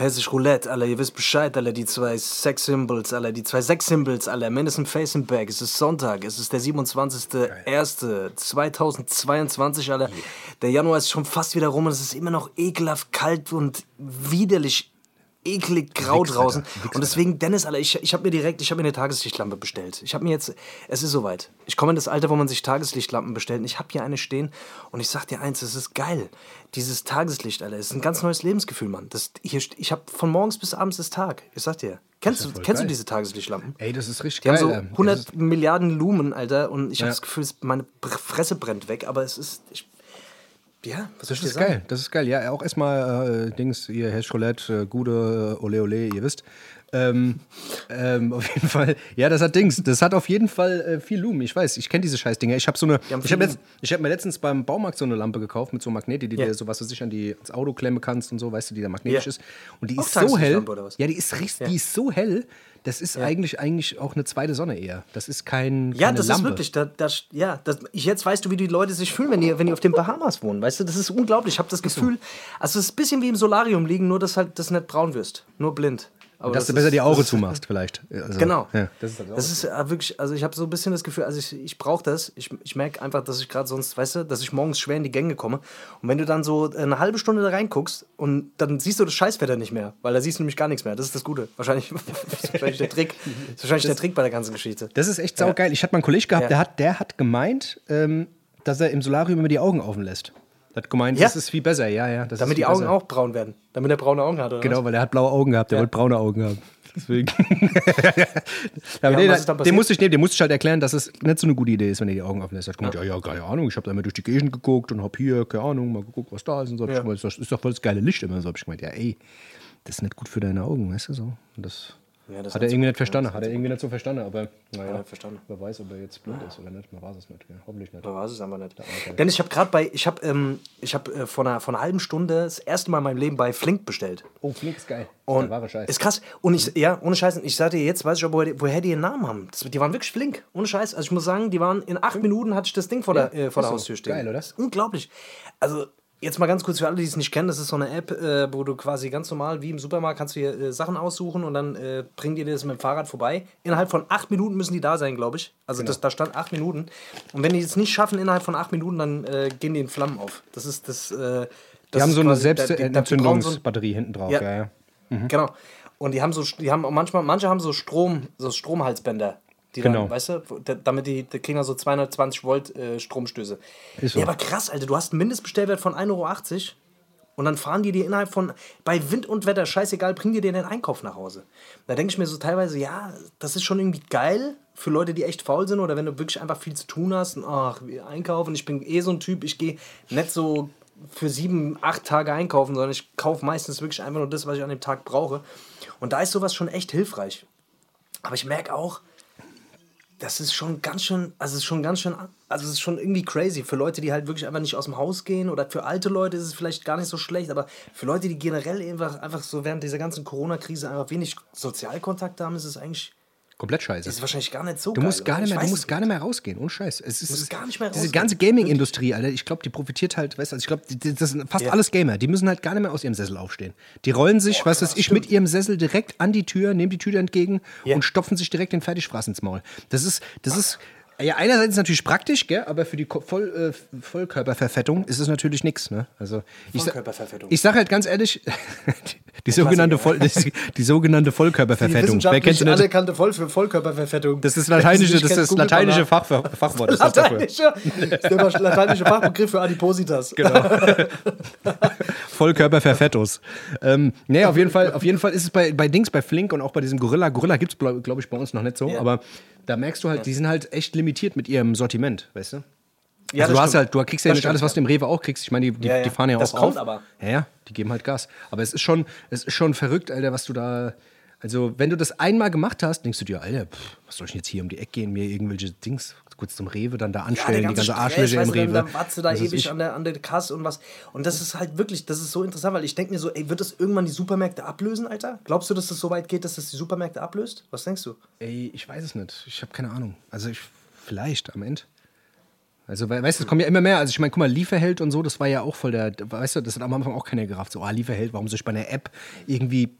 Hessisch Roulette, Alter, ihr wisst Bescheid, Alter, die zwei Sex-Symbols, Alter, die zwei Sex-Symbols, Face and Back, es ist Sonntag, es ist der 27.01.2022, Alter. Der Januar ist schon fast wieder rum und es ist immer noch ekelhaft kalt und widerlich eklig grau Wichser draußen. da, Wichser Und deswegen, Dennis, Alter, ich, ich habe mir direkt, ich habe mir eine Tageslichtlampe bestellt. Ich habe mir jetzt, es ist soweit. Ich komme in das Alter, wo man sich Tageslichtlampen bestellt. Und ich habe hier eine stehen und ich sag dir eins, es ist geil. Dieses Tageslicht, Alter, ist ein ganz neues Lebensgefühl, Mann. Das, hier, ich habe von morgens bis abends ist Tag. Ich sag dir. Kennst, du, ja voll kennst du geil. diese Tageslichtlampen? Ey, das ist richtig Die haben so geil. ähm, 100 das ist, Milliarden Lumen, Alter, und ich habe Ja. das Gefühl, meine Fresse brennt weg, aber es ist. Ich, ja, was das ist geil. Das ist geil. Ja, auch erstmal äh, Dings, ihr Herr Roulette, äh, gute äh, Ole Ole, ihr wisst. Ähm, ähm, auf jeden Fall, ja, das hat Dings. Das hat auf jeden Fall äh, viel Lumen. Ich weiß, ich kenne diese Scheißdinger. Ich habe so eine, ich habe hab mir letztens beim Baumarkt so eine Lampe gekauft mit so Magnete, die Ja. dir so was du sich an die ins Auto klemmen kannst und so, weißt du, die da magnetisch Ja. ist. Und die Auch ist so hell. Ja, die ist richtig, die ist so hell. Das ist eigentlich eigentlich auch eine zweite Sonne eher. Das ist kein Ja, das Lampe. ist wirklich, da, das, ja, das, jetzt weißt du, wie die Leute sich fühlen, wenn die, wenn die auf den Bahamas wohnen. Weißt du, das ist unglaublich. Ich habe das Gefühl, also es ist ein bisschen wie im Solarium liegen, nur dass halt das nicht braun wirst. Nur blind. Aber dass das du besser ist- die Augen das zumachst, vielleicht. Also, Genau. Ja. Das ist, das ist äh, wirklich, also ich habe so ein bisschen das Gefühl, also ich, ich brauche das. Ich, ich merke einfach, dass ich gerade sonst, weißt du, dass ich morgens schwer in die Gänge komme. Und wenn du dann so eine halbe Stunde da reinguckst und dann siehst du das Scheißwetter nicht mehr, weil da siehst du nämlich gar nichts mehr. Das ist das Gute. Wahrscheinlich, das ist wahrscheinlich der Trick. Das ist wahrscheinlich der Trick bei der ganzen Geschichte. Das ist echt saugeil. Ich hatte mal einen Kollegen gehabt, Ja. der, hat, der hat gemeint, ähm, dass er im Solarium immer die Augen offen lässt. Hat gemeint, Ja. das ist viel besser, ja, ja. Damit die Augen besser. auch braun werden. Damit er braune Augen hat, oder? Genau, weil er hat blaue Augen gehabt, der Ja. wollte braune Augen haben. Deswegen. Und den, was den musste ich den musste ich halt erklären, dass es nicht so eine gute Idee ist, wenn er die Augen offen lässt. Er hat gemeint, ja, ja, keine Ahnung, ich habe da mal durch die Gegend geguckt und hab hier, keine Ahnung, mal geguckt, was da ist und so. Hab Ich Ja. gemeint, das ist doch voll das geile Licht immer. So hab ich gemeint, ja, ey, das ist nicht gut für deine Augen, weißt du so. Und das Ja, hat er irgendwie nicht verstanden, hat er irgendwie nicht so verstanden, aber naja, Ja, verstanden. wer weiß, ob er jetzt blind ist oder nicht, man weiß es nicht, ja. hoffentlich nicht. Da war es einfach nicht. Denn ich habe gerade bei, ich habe ähm, ich hab, äh, vor, einer, vor einer halben Stunde das erste Mal in meinem Leben bei Flink bestellt. Oh, Flink ist geil. Und der wahre Scheiß. Ist krass. Und ich, ja, ohne Scheiß, ich dir jetzt, weiß ich auch, woher, die- woher die ihren Namen haben. Das, die waren wirklich flink. Ohne Scheiß. Also ich muss sagen, die waren in acht Minuten hatte ich das Ding vor der, äh, vor der so. Haustür stehen. Geil, oder? Unglaublich. Also jetzt mal ganz kurz für alle, die es nicht kennen, das ist so eine App, äh, wo du quasi ganz normal wie im Supermarkt kannst du hier äh, Sachen aussuchen und dann äh, bringen die dir das mit dem Fahrrad vorbei. Innerhalb von acht Minuten müssen die da sein, glaube ich. Also das, da stand acht Minuten. Und wenn die es nicht schaffen innerhalb von acht Minuten, dann äh, gehen die in Flammen auf. Das ist das. Äh, das die haben so eine so Selbstentzündungsbatterie hinten drauf, Ja. ja, ja. Genau. Und die haben so, die haben auch manchmal, manche haben so Strom, so Stromhalsbänder. Die Genau. dann, weißt du, da- damit die, die kriegen dann so 220 Volt äh, Stromstöße. Ist so. Ja, aber krass, Alter, du hast einen Mindestbestellwert von 1,80 Euro und dann fahren die dir innerhalb von, bei Wind und Wetter, scheißegal, bringen die dir den Einkauf nach Hause. Da denke ich mir so teilweise, ja, das ist schon irgendwie geil für Leute, die echt faul sind oder wenn du wirklich einfach viel zu tun hast und ach, einkaufen. Ich bin eh so ein Typ, ich gehe nicht so für sieben, acht Tage einkaufen, sondern ich kaufe meistens wirklich einfach nur das, was ich an dem Tag brauche. Und da ist sowas schon echt hilfreich. Aber ich merke auch, das ist schon ganz schön, also ist schon ganz schön, also ist schon irgendwie crazy. Für Leute, die halt wirklich einfach nicht aus dem Haus gehen oder für alte Leute ist es vielleicht gar nicht so schlecht, aber für Leute, die generell einfach, einfach so während dieser ganzen Corona-Krise einfach wenig Sozialkontakt haben, ist es eigentlich, Komplett scheiße. ist es wahrscheinlich gar nicht so Du geil, musst gar nicht Ich mehr, du musst gar nicht mehr rausgehen, ohne Scheiß. Es ist, musst gar nicht mehr diese rausgehen. ganze Gaming-Industrie, Alter, ich glaube, die profitiert halt, weißt du, also ich glaube, das sind fast Ja. alles Gamer, die müssen halt gar nicht mehr aus ihrem Sessel aufstehen. Die rollen sich, was weiß ich, mit ihrem Sessel direkt an die Tür, nehmen die Tür entgegen Ja. und stopfen sich direkt den Fertigfraß ins Maul. Das ist, das ist, ja, einerseits ist es natürlich praktisch, gell, aber für die Ko- Voll, äh, Vollkörperverfettung ist es natürlich nichts, ne? Also, ich, Vollkörperverfettung. ich sag halt ganz ehrlich, die, die sogenannte, Voll, die, die sogenannte Die Vollkörperverfettung. Wer wissenschaftlich kennt nicht? anerkannte Voll Vollkörperverfettung. Das ist Wer lateinische, das ist lateinische. Fach, Fachwort. Ist. Lateinische, das ist der lateinische Fachbegriff für Adipositas. Genau. Vollkörperverfettus. Ähm, nee, auf jeden Fall, auf jeden Fall ist es bei, bei Dings, bei Flink und auch bei diesem Gorilla. Gorilla gibt es, glaube ich, bei uns noch nicht so, Ja. aber da merkst du halt, die sind halt echt limitiert mit ihrem Sortiment, weißt du? Ja, also das du hast stimmt. halt, du kriegst ja Das nicht alles, stimmt, was du im Rewe auch kriegst. Ich meine, die, die, Ja, ja. die fahren ja Das auch kommt auf. aber. Ja, ja, die geben halt Gas. Aber es ist schon, es ist schon verrückt, Alter, was du da. Also, wenn du das einmal gemacht hast, denkst du dir, Alter, pff, was soll ich denn jetzt hier um die Ecke gehen, mir irgendwelche Dings kurz zum Rewe dann da Ja, anstellen, der die ganze Arschlöcher im weißt Rewe. Dann, dann wartest du da weiß ewig an der, an der Kasse und was. Und das ist halt wirklich, das ist so interessant, weil ich denke mir so, ey, wird das irgendwann die Supermärkte ablösen, Alter? Glaubst du, dass das so weit geht, dass das die Supermärkte ablöst? Was denkst du? Ey, ich weiß es nicht. Ich habe keine Ahnung. Also ich, vielleicht am Ende. Also, we- weißt du, es kommen ja immer mehr. Also, ich meine, guck mal, Lieferheld und so, das war ja auch voll der, weißt du, das hat am Anfang auch keiner gerafft. So, ah, Lieferheld, warum soll ich bei einer App irgendwie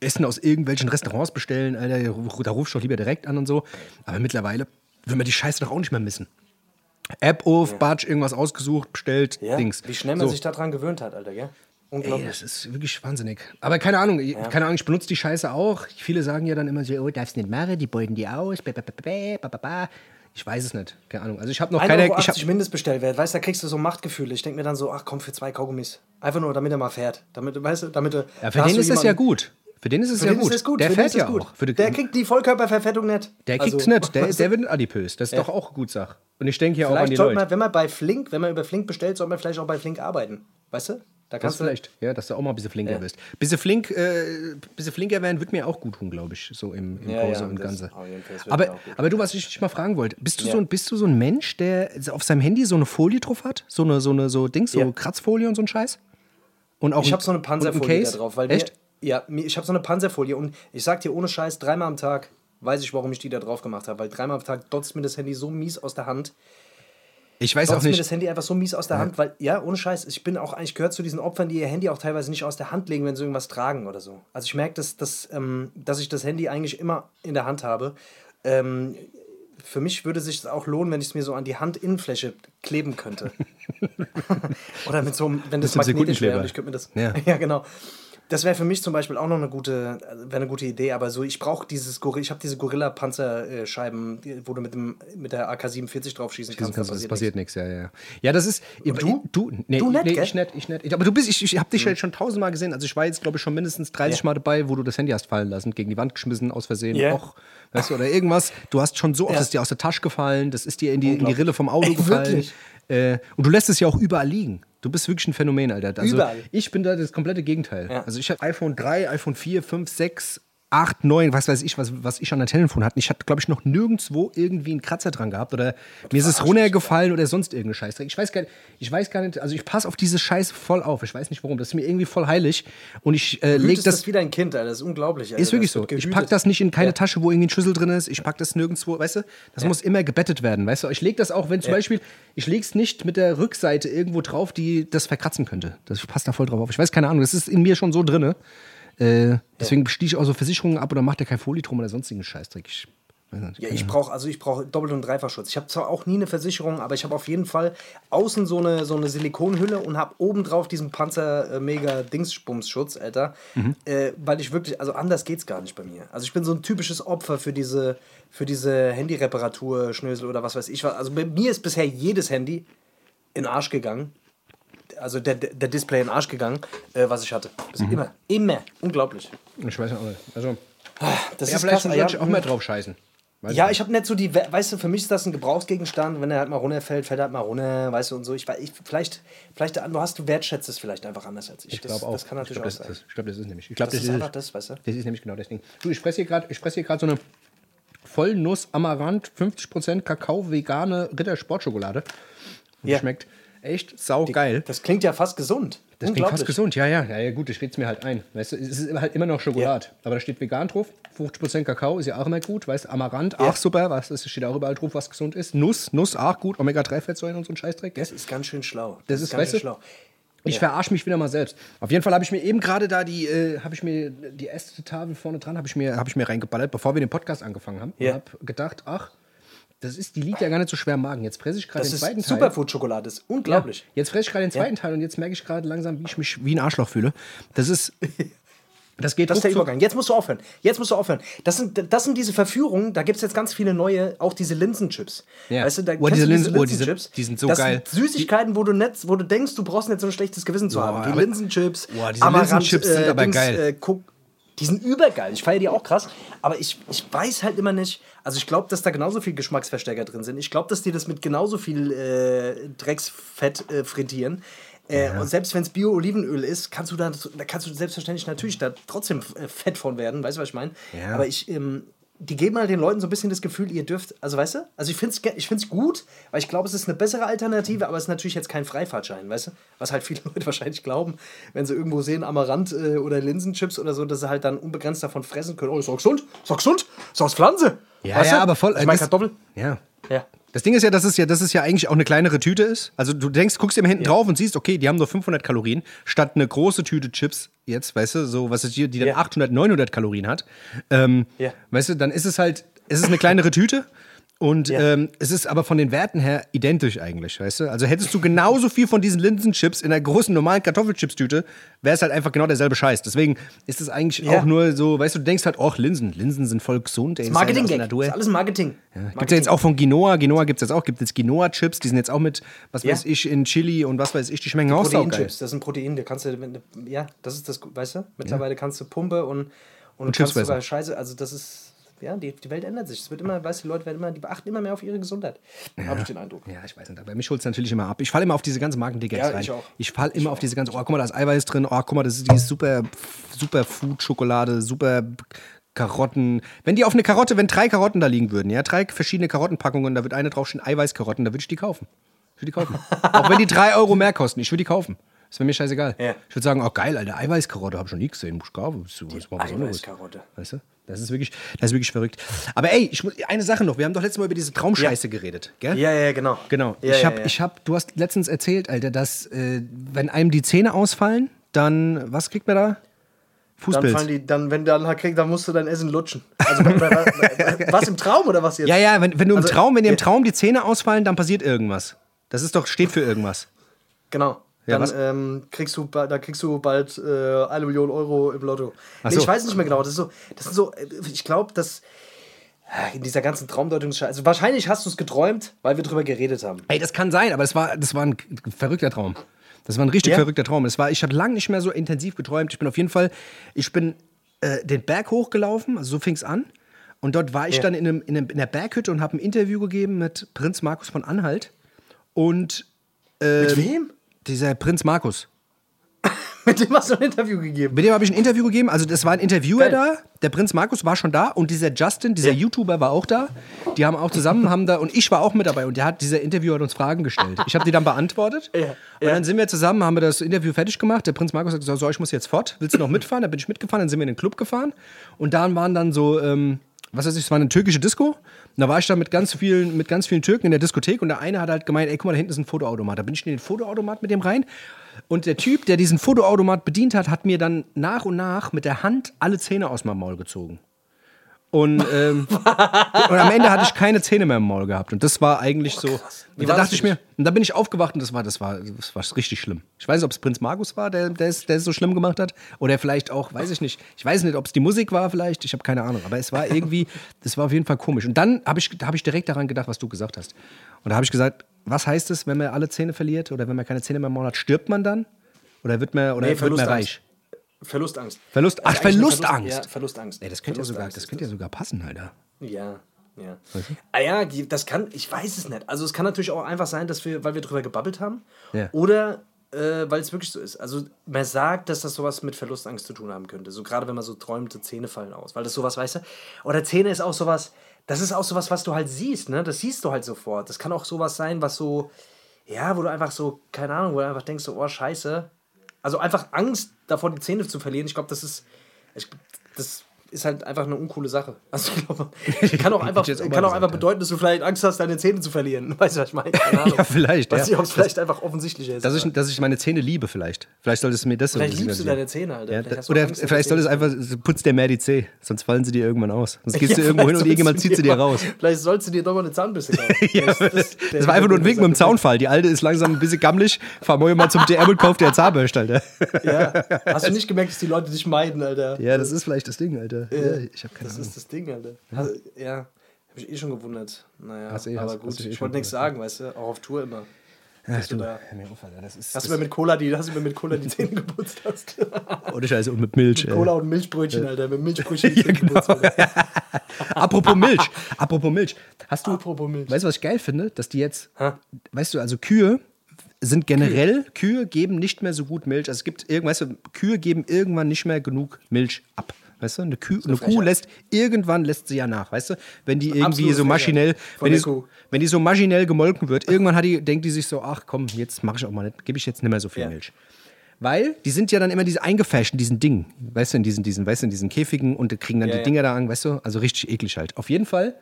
Essen aus irgendwelchen Restaurants bestellen? Alter, da rufst du doch lieber direkt an und so. Aber mittlerweile will man die Scheiße doch auch nicht mehr missen. App auf, Batsch, irgendwas ausgesucht, bestellt, Ja, Dings. wie schnell man so. sich daran gewöhnt hat, Alter, gell? Ey, Unglaublich. das ist wirklich wahnsinnig. Aber keine Ahnung, ich- keine Ahnung, ich benutze die Scheiße auch. Viele sagen ja dann immer so, oh, darfst nicht machen, die beuten die aus. Ba. Ich weiß es nicht, keine Ahnung. Also ich habe noch 1,80 keine. Euro Ich hab, Mindestbestellwert, weißt du, da kriegst du so Machtgefühle. Ich denke mir dann so, ach komm, für zwei Kaugummis. Einfach nur, damit er mal fährt. Damit, weißt du, damit er. ja, für den ist es ja gut. Für den ist es Für ja den gut. gut. Der den fährt ja gut. auch. Die, der kriegt die Vollkörperverfettung nicht. der kriegt's Also, nicht. Der, der wird adipös. Das ist doch auch gut Sache. Und ich denke ja auch an die Leute. man, wenn man bei Flink, wenn man über Flink bestellt, sollte man vielleicht auch bei Flink arbeiten. Weißt du? Da Das kannst du vielleicht, ja, dass du auch mal ein bisschen flinker Ja. bist. Bisschen flink, äh, bisschen flinker werden wird mir auch gut tun, glaube ich, so im, im Ja, Großen ja, und das das mir Aber, aber du, was ich dich mal fragen wollte, bist du, Ja. so, ein- bist du so ein Mensch, der auf seinem Handy so eine Folie drauf hat? So eine, so eine, so Dings, so Ja. Kratzfolie und so ein Scheiß? Und auch Ich habe so eine Panzerfolie da drauf, weil Echt? Wir, ja, ich habe so eine Panzerfolie und ich sag dir ohne Scheiß, dreimal am Tag weiß ich, warum ich die da drauf gemacht habe, weil dreimal am Tag dotzt mir das Handy so mies aus der Hand. Ich weiß auch Dotzt mir nicht. das Handy einfach so mies aus der Hand, weil, ja, ohne Scheiß, ich bin auch eigentlich gehört zu diesen Opfern, die ihr Handy auch teilweise nicht aus der Hand legen, wenn sie irgendwas tragen oder so. Also ich merke, dass, dass, ähm, dass ich das Handy eigentlich immer in der Hand habe. Ähm, für mich würde sich es auch lohnen, wenn ich es mir so an die Handinnenfläche kleben könnte. Oder mit so einem, wenn das magnetisch wäre ich könnte mir das. Ja. Ja, genau. Das wäre für mich zum Beispiel auch noch eine gute, wäre eine gute Idee, aber so, ich brauche dieses Gorilla, ich habe diese Gorilla-Panzerscheiben, wo du mit, dem, mit der AK-47 drauf schießen kannst. Kannst, da das passiert nichts, ja, ja. Ja, das ist. du? Du, nee, Du nicht, nee gell? ich nicht, ich nicht. Aber du bist, ich, ich habe dich jetzt schon tausendmal gesehen. Also ich war jetzt, glaube ich, schon mindestens 30 Ja. Mal dabei, wo du das Handy hast fallen lassen, gegen die Wand geschmissen, aus Versehen. Ja. Och, weißt du, oder irgendwas. Du hast schon so oft, Ja. das ist dir aus der Tasche gefallen, das ist dir in die, in die Rille vom Auto Ey, gefallen. Äh, und du lässt es ja auch überall liegen. Du bist wirklich ein Phänomen, Alter. Also Überall. ich bin da das komplette Gegenteil. Ja. Also ich habe iPhone 3, iPhone 4, 5, 6, 8, 9, was weiß ich, was, was ich an der Telefon hatte. Ich hatte, glaube ich, noch nirgendwo irgendwie einen Kratzer dran gehabt oder mir ist es runtergefallen oder sonst irgendeine Scheißdreck. Ich weiß gar nicht, ich weiß gar nicht, also ich passe auf diese Scheiße voll auf. Ich weiß nicht warum. Das ist mir irgendwie voll heilig und ich äh, Hütest leg das. das wie dein Kind, Alter. Das ist unglaublich. Alter. Ist wirklich so. Ich gehütet. pack das nicht in keine Ja. Tasche, wo irgendwie ein Schlüssel drin ist. Ich pack das nirgendwo, weißt du? Das muss immer gebettet werden, weißt du? Ich leg das auch, wenn zum Ja. Beispiel, ich leg's nicht mit der Rückseite irgendwo drauf, die das verkratzen könnte. Das ich passe da voll drauf auf. Ich weiß keine Ahnung, das ist in mir schon so drinne. Äh, deswegen schließe ich auch so Versicherungen ab oder macht der kein Folie drum oder sonstigen Scheißdreck. Ich. Ja, ich brauche also ich brauche Doppel- und Dreifachschutz. Ich habe zwar auch nie eine Versicherung, aber ich habe auf jeden Fall außen so eine, so eine Silikonhülle und habe obendrauf diesen Panzer äh, Alter. Mhm. Äh, weil ich wirklich, also anders geht's gar nicht bei mir. Also ich bin so ein typisches Opfer für diese, für diese Handy-Reparatur, Schnösel oder was weiß ich. was. Also bei mir ist bisher jedes Handy in den Arsch gegangen. Also der, der Display in den Arsch gegangen, äh, was ich hatte. Das Mhm. Immer, immer. Unglaublich. Ich weiß auch nicht. Also, Das ja, ist vielleicht krass. ja, auch mal drauf scheißen. Weiß Ja, ich habe nicht so die, We- weißt du, für mich ist das ein Gebrauchsgegenstand, wenn er halt mal runterfällt, fällt er halt mal runter, weißt du, und so. Ich, ich vielleicht, vielleicht, du hast, du wertschätzt es vielleicht einfach anders als ich. Ich glaube auch. Das kann natürlich ich glaub, auch das, sein. das, ich glaube, das ist nämlich. Ich glaube, Das das, ist einfach das, weißt du? Das ist nämlich genau das Ding. Du, ich presse hier gerade, ich presse hier gerade so eine Vollnuss Amaranth 50% Kakao vegane Ritter Sportschokolade. Und die Ja. schmeckt echt saugeil. Das klingt ja fast gesund. Das klingt fast gesund, ja, ja. Ja, ja gut, ich rede es mir halt ein. Weißt du, es ist halt immer noch Schokolade. Aber da steht vegan drauf. 50% Kakao ist ja auch immer gut. Weißt du, Amaranth, auch super. Was, es steht auch überall drauf, was gesund ist. Nuss, Nuss auch gut. Omega-3-Fettsäuren und so ein Scheißdreck. Das ist ganz schön schlau. Das ist, ganz weißt schön schlau. Ich verarsche mich wieder mal selbst. Auf jeden Fall habe ich mir eben gerade da die, äh, habe ich mir die erste Tafel vorne dran, habe ich mir, habe ich mir reingeballert, bevor wir den Podcast angefangen haben. Ja. Und habe gedacht, ach, das ist, die liegt ja gar nicht so schwer im Magen. Jetzt fresse ich gerade den zweiten Teil. Superfood-Schokolade. Ist Ja, unglaublich. jetzt fresse ich gerade den zweiten Teil und jetzt merke ich gerade langsam, wie ich mich wie ein Arschloch fühle. Das ist, das geht Das ist der. Übergang. Jetzt musst du aufhören. Jetzt musst du aufhören. Das sind, das sind diese Verführungen, da gibt es jetzt ganz viele neue, auch diese Linsenchips. Ja. Weißt du, da Oh, diese Linsen- oh, diese- Linsenchips? die sind so das geil. Sind Süßigkeiten, wo du nicht, wo du denkst, du brauchst nicht so ein schlechtes Gewissen zu haben. Die Linsenchips, Boah, diese Linsenchips sind aber geil. Äh, die sind übergeil. Ich feiere die auch krass. Aber ich, ich weiß halt immer nicht. Also ich glaube, dass da genauso viel Geschmacksverstärker drin sind. Ich glaube, dass die das mit genauso viel äh, Drecksfett äh, frittieren. Äh, Und selbst wenn es Bio-Olivenöl ist, kannst du da, da kannst du selbstverständlich natürlich da trotzdem äh, fett von werden. Weißt du, was ich meine? Ja. Aber ich, ähm, die geben halt den Leuten so ein bisschen das Gefühl, ihr dürft, also weißt du, also ich finde es ich find's gut, weil ich glaube, es ist eine bessere Alternative, aber es ist natürlich jetzt kein Freifahrtschein, weißt du? Was halt viele Leute wahrscheinlich glauben, wenn sie irgendwo sehen, Amaranth äh, oder Linsenchips oder so, dass sie halt dann unbegrenzt davon fressen können. Oh, ist auch gesund, ist auch gesund, ist aus Pflanze. Ja, weißt ja, du? aber voll. Ich meine Kartoffel. Ja. Ja. Das Ding ist ja, dass es ja, dass es ja eigentlich auch eine kleinere Tüte ist. Also du denkst, guckst immer hinten drauf und siehst, okay, die haben nur 500 Kalorien, statt eine große Tüte Chips jetzt, weißt du, so was ist hier, die dann Ja. 800, 900 Kalorien hat. Ähm, Ja. Weißt du, dann ist es halt, es ist eine kleinere Tüte und Ja. ähm, es ist aber von den Werten her identisch eigentlich, weißt du. Also hättest du genauso viel von diesen Linsenchips in einer großen normalen Kartoffelchips-Tüte, wäre es halt einfach genau derselbe Scheiß. Deswegen ist es eigentlich Ja. auch nur so, weißt du, du denkst halt, ach, Linsen, Linsen sind voll gesund. ey, ist Marketing Gag. Natur. Das ist alles Marketing. Gibt ja jetzt auch von Quinoa. Quinoa gibt es jetzt auch. Gibt jetzt Quinoa-Chips. Die sind jetzt auch mit, was Ja. weiß ich, in Chili und was weiß ich. Die schmecken auch saugeil. Proteinchips, das sind Protein, da kannst du, du- ja, das ist das, weißt du, mittlerweile kannst du Pumpe und, und, Und Chips kannst sogar. Scheiße, also das ist, ja, die, die Welt ändert sich. Es wird immer, weißt du, die Leute werden immer, die beachten immer mehr auf ihre Gesundheit. Habe ich den Eindruck. Ja, ich weiß nicht. Bei mich holt es natürlich immer ab. Ich falle immer auf diese ganzen Marketing-Gags Ja, rein. ich auch. Ich falle immer auf diese ganzen, oh, guck mal, da ist Eiweiß drin. Oh, guck mal, das ist die super, super Food-Schokolade, super Karotten. Wenn die auf eine Karotte, wenn drei Karotten da liegen würden, ja, drei verschiedene Karottenpackungen, da wird eine draufstehen, Eiweißkarotten, da würde ich die kaufen. Ich würde die kaufen. auch wenn die drei Euro mehr kosten, ich würde die kaufen. Das wäre mir scheißegal. Ja. Ich würde sagen, oh geil, Alter, Eiweißkarotte, habe ich schon nie gesehen. Muss ist mal was anderes. Eiweißkarotte. Weißt du? Das ist wirklich, das ist wirklich verrückt. Aber ey, ich muss, eine Sache noch. Wir haben doch letztes Mal über diese Traumscheiße geredet, gell? Ja, ja, genau. Genau. Ja, ich ja, hab, ja. ich hab, du hast letztens erzählt, Alter, dass äh, wenn einem die Zähne ausfallen, dann, was kriegt man da? Dann Fußpilz. fallen die, dann, wenn du dann kriegst, dann musst du dein Essen lutschen. Also, bei- bei- bei- was im Traum oder was jetzt? ja, ja, wenn, wenn du im Also, Traum, wenn dir im ja. Traum die Zähne ausfallen, dann passiert irgendwas. Das ist doch, steht für irgendwas. Genau. Dann ähm, kriegst du, da kriegst du bald äh, eine Million Euro im Lotto. Nee, so. ich weiß nicht mehr genau. Das ist so, das sind so, äh, ich glaube, dass äh, in dieser ganzen Traumdeutungsscheiße, also wahrscheinlich hast du es geträumt, weil wir drüber geredet haben. Ey, das kann sein, aber das war, das war ein verrückter Traum. Das war ein richtig Ja? verrückter Traum. Das war, ich habe lange nicht mehr so intensiv geträumt. Ich bin auf jeden Fall, ich bin äh, den Berg hochgelaufen, also so fing es an. Und dort war ich Ja. dann in, einem, in, einem, in der Berghütte und habe ein Interview gegeben mit Prinz Markus von Anhalt. Und ähm, Mit wem? Dieser Prinz Markus. Mit dem hast du ein Interview gegeben. Mit dem habe ich ein Interview gegeben. Also, das war ein Interviewer Geil. da. Der Prinz Markus war schon da und dieser Justin, dieser Ja. YouTuber, war auch da. Die haben auch zusammen, haben da, und ich war auch mit dabei. Und der hat, dieser Interviewer hat uns Fragen gestellt. Ich habe die dann beantwortet. Ja. Und Ja. dann sind wir zusammen, haben wir das Interview fertig gemacht. Der Prinz Markus hat gesagt: So, ich muss jetzt fort. Willst du noch mitfahren? Dann bin ich mitgefahren. Dann sind wir in den Club gefahren. Und dann waren dann so, ähm, was weiß ich, es war eine türkische Disco. Und da war ich da mit ganz vielen, mit ganz vielen Türken in der Diskothek. Und der eine hat halt gemeint: Ey, guck mal, da hinten ist ein Fotoautomat. Da bin ich in den Fotoautomat mit dem rein. Und der Typ, der diesen Fotoautomat bedient hat, hat mir dann nach und nach mit der Hand alle Zähne aus meinem Maul gezogen. Und, ähm, und am Ende hatte ich keine Zähne mehr im Maul gehabt. Und das war eigentlich so. Wie Und da dachte ich mir, und da bin ich aufgewacht und das war, das war, das war richtig schlimm. Ich weiß nicht, ob es Prinz Markus war, der, der, es, der es so schlimm gemacht hat. Oder vielleicht auch, weiß ich nicht. Ich weiß nicht, ob es die Musik war, vielleicht. Ich habe keine Ahnung. Aber es war irgendwie, das war auf jeden Fall komisch. Und dann habe ich, hab ich direkt daran gedacht, was du gesagt hast. Und da habe ich gesagt, was heißt es, wenn man alle Zähne verliert oder wenn man keine Zähne mehr im Maul hat? Stirbt man dann? Oder wird man, oder Nee, wird man reich? Verlustangst. Verlust, ach, ist eigentlich eine Verlustangst. Verlust, ja, Verlustangst. Ey, das könnte ja sogar, das könnte ja sogar passen, Alter. Ja, ja. Ah ja, das kann, ich weiß es nicht. Also es kann natürlich auch einfach sein, dass wir, weil wir drüber gebabbelt haben. Ja. Oder äh, weil es wirklich so ist. Also man sagt, dass das sowas mit Verlustangst zu tun haben könnte. So gerade wenn man so träumt, so Zähne fallen aus. Weil das sowas, weißt du? Oder Zähne ist auch sowas, das ist auch sowas, was du halt siehst, ne? Das siehst du halt sofort. Das kann auch sowas sein, was so, ja, wo du einfach so, keine Ahnung, wo du einfach denkst, so, oh scheiße. Also einfach Angst davor, die Zähne zu verlieren. Ich glaube, das ist, ich, das ist halt einfach eine uncoole Sache. Also ich glaube, kann auch einfach, mal kann auch einfach bedeuten, dass du vielleicht Angst hast, deine Zähne zu verlieren. Weißt du, was ich meine? Ja, vielleicht, Weiß ja. ob es vielleicht einfach offensichtlicher ist. Dass ich, dass ich meine Zähne liebe, vielleicht. Vielleicht solltest du mir das so vielleicht liebst du deine Zähne, Alter. Ja, Vielleicht oder Angst, vielleicht soll es einfach, putzt der mehr die Zähne, sonst fallen sie dir irgendwann aus. Sonst gehst Ja, du irgendwo hin und irgendjemand zieht sie dir mal- raus. Vielleicht sollst du dir doch mal eine Zahnbürste kaufen. Ja, Das- das, das- das war einfach nur ein Wink mit dem das- Zaunfall. Die alte ist langsam ein bisschen gammelig. Fahr morgen mal zum DM und kauf dir Zahnbürste, Alter. Ja. Hast du nicht gemerkt, dass die Leute dich meiden, Alter? Ja, das ist vielleicht das Ding, Alter. Ja, ich habe keine Das Ahnung. ist das Ding, Alter. Also, ja, hab ich eh schon gewundert. Naja, eh- aber hast- gut. hast eh ich wollte nichts sagen, weißt du, auch auf Tour immer. Du, da-. Das ist, Hast du das, mir mit Cola die, hast du mir mit Cola die Zähne geputzt hast? ohne Scheiße und mit Milch. ey. Cola und Milchbrötchen, Alter. Mit Milchbrötchen die Zähne genau. Apropos Milch. Apropos Milch. Hast du, Apropos Milch. Weißt du, was ich geil finde? Dass die jetzt, Hä? weißt du, also Kühe sind generell, Kühe geben nicht mehr so gut Milch. Also es gibt irgendwann, weißt du, Kühe geben irgendwann nicht mehr genug Milch ab. Weißt du, eine, Kühe, eine Kuh lässt, irgendwann lässt sie ja nach, weißt du? Wenn die irgendwie Absolute so maschinell, wenn die, wenn die so maschinell gemolken wird, irgendwann hat die, denkt die sich so, ach komm, jetzt mache ich auch mal nicht, gebe ich jetzt nicht mehr so viel Ja. Milch. Weil die sind ja dann immer diese eingefasht in diesen Dingen, weißt du, in diesen, diesen, weißt du, in diesen Käfigen und kriegen dann Ja, die ja. Dinger da an, weißt du, also richtig eklig halt. Auf jeden Fall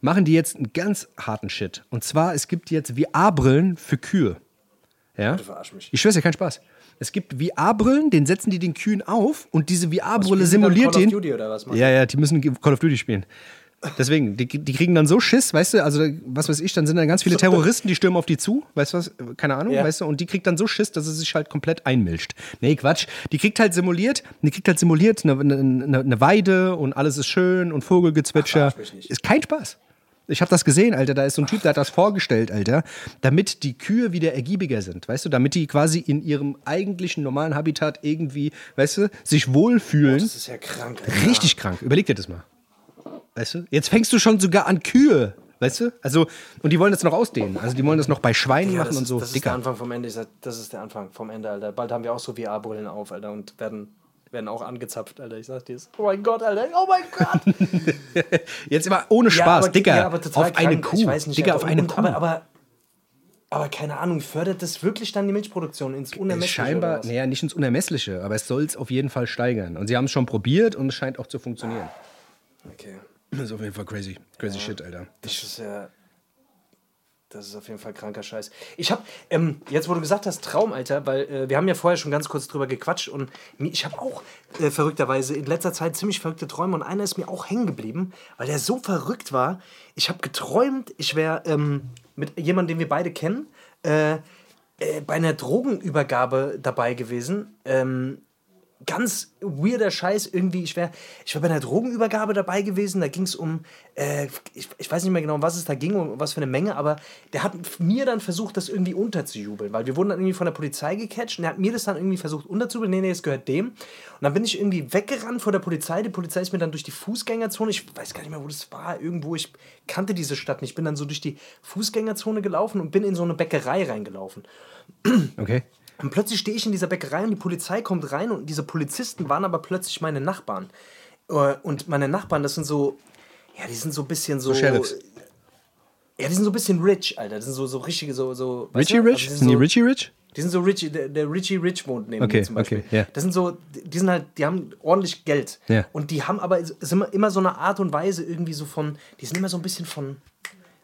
machen die jetzt einen ganz harten Shit. Und zwar, es gibt jetzt VR-Brillen für Kühe. Ja? Du verarsch mich. Ich schwör's dir, kein Spaß. Es gibt VR-Brillen, den setzen die den Kühen auf und diese VR-Brille simuliert Call of den. Duty oder was machen ja, ja, die müssen Call of Duty spielen. Deswegen, die, die kriegen dann so Schiss, weißt du, also was weiß ich, dann sind da ganz viele Terroristen, die stürmen auf die zu, weißt du was, keine Ahnung, Ja. weißt du, und die kriegt dann so Schiss, dass sie sich halt komplett einmischt. Nee, Quatsch, die kriegt halt simuliert, die kriegt halt simuliert eine, eine, eine- Weide und alles ist schön und Vogelgezwitscher. nicht. Ist kein Spaß. Ich habe das gesehen, Alter. Da ist so ein Typ, der hat das vorgestellt, Alter, damit die Kühe wieder ergiebiger sind, weißt du, damit die quasi in ihrem eigentlichen normalen Habitat irgendwie, weißt du, sich wohlfühlen. Das ist ja krank. Alter. Richtig krank. Überleg dir das mal. Weißt du? Jetzt fängst du schon sogar an Kühe. Weißt du? Also, und die wollen das noch ausdehnen. Also, die wollen das noch bei Schweinen Ja, machen und so. das ist der Dicker. Anfang vom Ende. Ich sag, Das ist der Anfang vom Ende, Alter. Bald haben wir auch so VR-Brillen auf, Alter, und werden, werden auch angezapft, Alter. Ich sag dir Oh mein Gott, Alter. Oh mein Gott. Jetzt immer ohne Spaß, ja, aber, Dicker. ja, auf eine. Kuh. Ich weiß nicht, Dicker, Alter. auf eine Kuh. Aber, aber, aber keine Ahnung, fördert das wirklich dann die Milchproduktion ins Unermessliche? Scheinbar, naja, nicht ins Unermessliche, aber es soll es auf jeden Fall steigern. Und sie haben es schon probiert und es scheint auch zu funktionieren. Okay. Das ist auf jeden Fall crazy. Crazy shit, Alter. Das ist ja. Das ist auf jeden Fall kranker Scheiß. Ich habe, ähm, jetzt wo du gesagt hast, Traumalter, weil äh, wir haben ja vorher schon ganz kurz drüber gequatscht und ich habe auch äh, verrückterweise in letzter Zeit ziemlich verrückte Träume und einer ist mir auch hängen geblieben, weil der so verrückt war. Ich habe geträumt, ich wäre ähm, mit jemandem, den wir beide kennen, äh, äh, bei einer Drogenübergabe dabei gewesen. Ähm, ganz weirder Scheiß irgendwie. Ich wäre ich wär bei einer Drogenübergabe dabei gewesen. Da ging es um, äh, ich, ich weiß nicht mehr genau, um was es da ging, um was für eine Menge, aber der hat mir dann versucht, das irgendwie unterzujubeln, weil wir wurden dann irgendwie von der Polizei gecatcht und er hat mir das dann irgendwie versucht unterzujubeln. Nee, nee, es gehört dem. Und dann bin ich irgendwie weggerannt vor der Polizei. Die Polizei ist mir dann durch die Fußgängerzone, ich weiß gar nicht mehr, wo das war, irgendwo, ich kannte diese Stadt nicht. Ich bin dann so durch die Fußgängerzone gelaufen und bin in so eine Bäckerei reingelaufen. Okay. Und plötzlich stehe ich in dieser Bäckerei und die Polizei kommt rein und diese Polizisten waren aber plötzlich meine Nachbarn. Äh, Und meine Nachbarn, das sind so, ja, die sind so ein bisschen so. Sheriffs. Ja, die sind so ein bisschen rich, Alter. Das sind so, so richtige, so. so weißt Richie du? Rich? Also die Sind die so, Richie Rich? Die sind so Richie, der, der Richie Rich wohnt neben Okay, mir zum Beispiel. okay, ja. Das sind so, die sind halt, die haben ordentlich Geld. Ja. Und die haben aber immer, immer so eine Art und Weise irgendwie so von, die sind immer so ein bisschen von,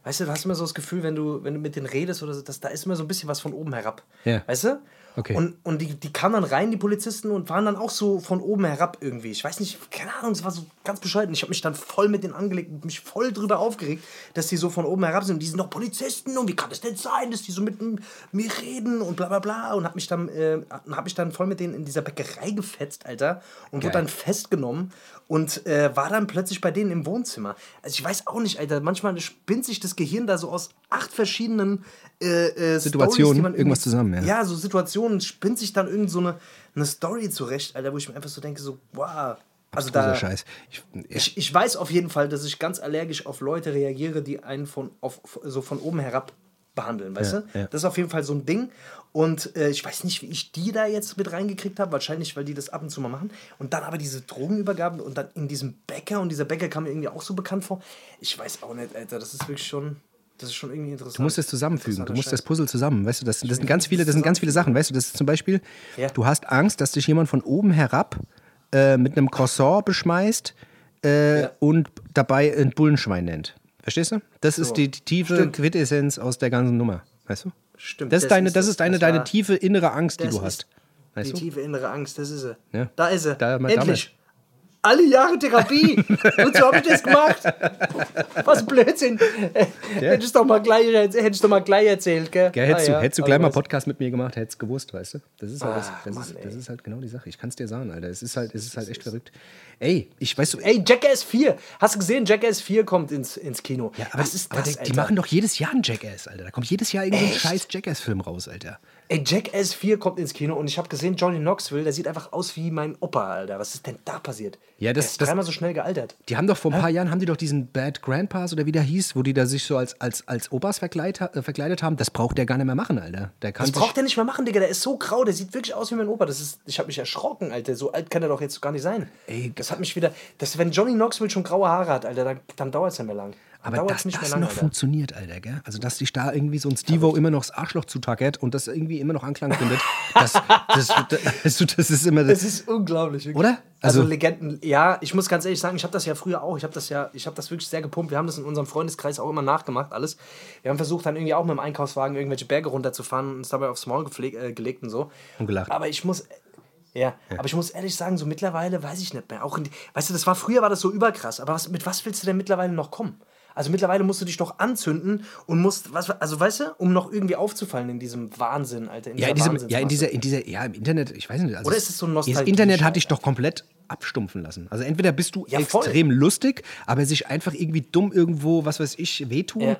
weißt du, du hast immer so das Gefühl, wenn du, wenn du mit denen redest oder so, dass da ist immer so ein bisschen was von oben herab. Ja. Weißt du? Okay. Und, und die, die kamen dann rein, die Polizisten, und waren dann auch so von oben herab irgendwie. Ich weiß nicht, keine Ahnung, es war so ganz bescheuert. Und ich habe mich dann voll mit denen angelegt und mich voll drüber aufgeregt, dass die so von oben herab sind. Und die sind doch Polizisten und wie kann es denn sein, dass die so mit mir reden und bla bla bla. Und habe mich, dann, äh, hab mich dann voll mit denen in dieser Bäckerei gefetzt, Alter. Und wurde Geil. dann festgenommen und äh, war dann plötzlich bei denen im Wohnzimmer. Also ich weiß auch nicht, Alter, manchmal spinnt sich das Gehirn da so aus acht verschiedenen äh, äh, Situationen, irgendwas zusammen, ja. Ja, so Situationen spinnt sich dann irgend so eine, eine Story zurecht, Alter, wo ich mir einfach so denke, so, wow. Also da, Scheiß. Ich, ich, ich weiß auf jeden Fall, dass ich ganz allergisch auf Leute reagiere, die einen von, auf, so von oben herab behandeln, weißt Ja, du? ja. Das ist auf jeden Fall so ein Ding. Und äh, ich weiß nicht, wie ich die da jetzt mit reingekriegt habe. Wahrscheinlich, weil die das ab und zu mal machen. Und dann aber diese Drogenübergabe und dann in diesem Bäcker. Und dieser Bäcker kam mir irgendwie auch so bekannt vor. Ich weiß auch nicht, Alter. Das ist wirklich schon, das ist schon irgendwie interessant. Du musst es zusammenfügen. Du musst das Scheiß. Puzzle zusammen. Weißt du, das, das sind ganz viele, das sind ganz viele Sachen. Weißt du, das ist zum Beispiel, Ja. du hast Angst, dass dich jemand von oben herab äh, mit einem Croissant beschmeißt äh, Ja. und dabei ein Bullenschwein nennt. Verstehst du? Das ist die, die tiefe Stimmt. Quintessenz aus der ganzen Nummer. Weißt du? Stimmt, Das ist das deine, ist das es. ist deine, Das deine tiefe innere Angst, die Das du hast. Weißt die du? tiefe innere Angst, das ist sie. Ja. Da ist sie. Da- Endlich. Alle Jahre Therapie. Und so habe ich das gemacht. Was Blödsinn. Hätte ich doch mal gleich, doch mal gleich erzählt, gell? Gell, hättest, Ah, du, ja. hättest du gleich mal was- Podcast mit mir gemacht, hättest du gewusst, weißt du? Das ist halt, das, das, Mann, ist, das ist halt genau die Sache. Ich kann es dir sagen, Alter. Es ist halt, es ist halt echt verrückt. Ey, ich weiß du, Ey, Jackass 4. Hast du gesehen, Jackass 4 kommt ins, ins Kino. Ja, aber, Was ist aber das, die, die machen doch jedes Jahr einen Jackass, Alter. Da kommt jedes Jahr irgendein scheiß Jackass-Film raus, Alter. Ey, Jackass 4 kommt ins Kino und ich habe gesehen, Johnny Knoxville, der sieht einfach aus wie mein Opa, Alter. Was ist denn da passiert? Ja, das- der ist das- dreimal so schnell gealtert. Die haben doch vor ein paar Jahren, haben die doch diesen Bad Grandpas oder wie der hieß, wo die da sich so als, als, als Opas verkleidet, äh, verkleidet haben. Das braucht der gar nicht mehr machen, Alter. Der kann Das braucht er nicht mehr machen, Digga. Der ist so grau, der sieht wirklich aus wie mein Opa. Das ist, ich habe mich erschrocken, Alter. So alt kann er doch jetzt gar nicht sein. Ey, das hat mich wieder. Das, wenn Johnny Knoxville schon graue Haare hat, Alter, dann, dann dauert es ja mehr lang. Aber dass nicht mehr das lang, noch Alter. funktioniert, Alter, gell? Also, dass sich da irgendwie so ein Steve-O immer noch das Arschloch zutackert und das irgendwie immer noch Anklang findet, das, das, das, das ist immer Es ist unglaublich. Wirklich. Oder? Also, Also- Legenden, ja, ich muss ganz ehrlich sagen, ich habe das ja früher auch, ich habe das ja, ich habe das wirklich sehr gepumpt. Wir haben das in unserem Freundeskreis auch immer nachgemacht, alles. Wir haben versucht, dann irgendwie auch mit dem Einkaufswagen irgendwelche Berge runterzufahren und uns dabei aufs Maul äh, gelegt und so. Und gelacht. Aber ich muss, ja, aber ich muss ehrlich sagen, so mittlerweile weiß ich nicht mehr. Auch die, weißt du, das war früher war das so überkrass, aber was, mit was willst du denn mittlerweile noch kommen? Also mittlerweile musst du dich doch anzünden und musst, was, also weißt du, um noch irgendwie aufzufallen in diesem Wahnsinn, Alter. Ja, in diesem, ja, in dieser, in dieser, ja, im Internet, ich weiß nicht. Also Oder ist es so ein Das Nostalgie- Internet hat dich doch komplett abstumpfen lassen. Also entweder bist du Ja, extrem lustig, aber sich einfach irgendwie dumm irgendwo, was weiß ich, wehtun. Ja.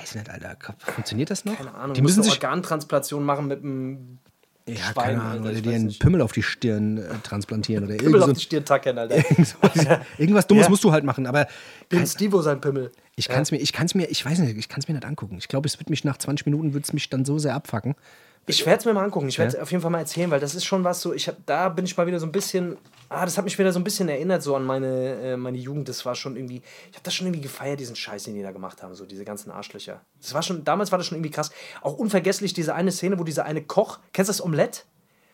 Weiß nicht, Alter. Funktioniert das noch? Keine Ahnung, Die müssen sich. Organtransplantation machen mit einem Ja, Schwein, keine Alter, Ahnung, oder ich dir einen nicht. Pimmel auf die Stirn äh, transplantieren oder Pimmel irgend auf die Stirn tackern, Alter. irgendwas Dummes Ja. musst du halt machen. Aber Den Stivo sein Pimmel. ich kann es mir, ich kann es mir, ich weiß nicht, ich kann es mir nicht angucken. Ich glaube, es wird mich nach 20 Minuten wird es mich dann so sehr abfacken. Ich werde es mir mal angucken. Ich werde es auf jeden Fall mal erzählen, weil das ist schon was so. Ich hab, da bin ich mal wieder so ein bisschen. Ah, das hat mich wieder so ein bisschen erinnert so an meine, äh, meine Jugend. Das war schon irgendwie. Ich habe das schon irgendwie gefeiert, diesen Scheiß, den die da gemacht haben, so diese ganzen Arschlöcher. Das war schon. Damals war das schon irgendwie krass. Auch unvergesslich diese eine Szene, wo dieser eine Koch. Kennst du das Omelette?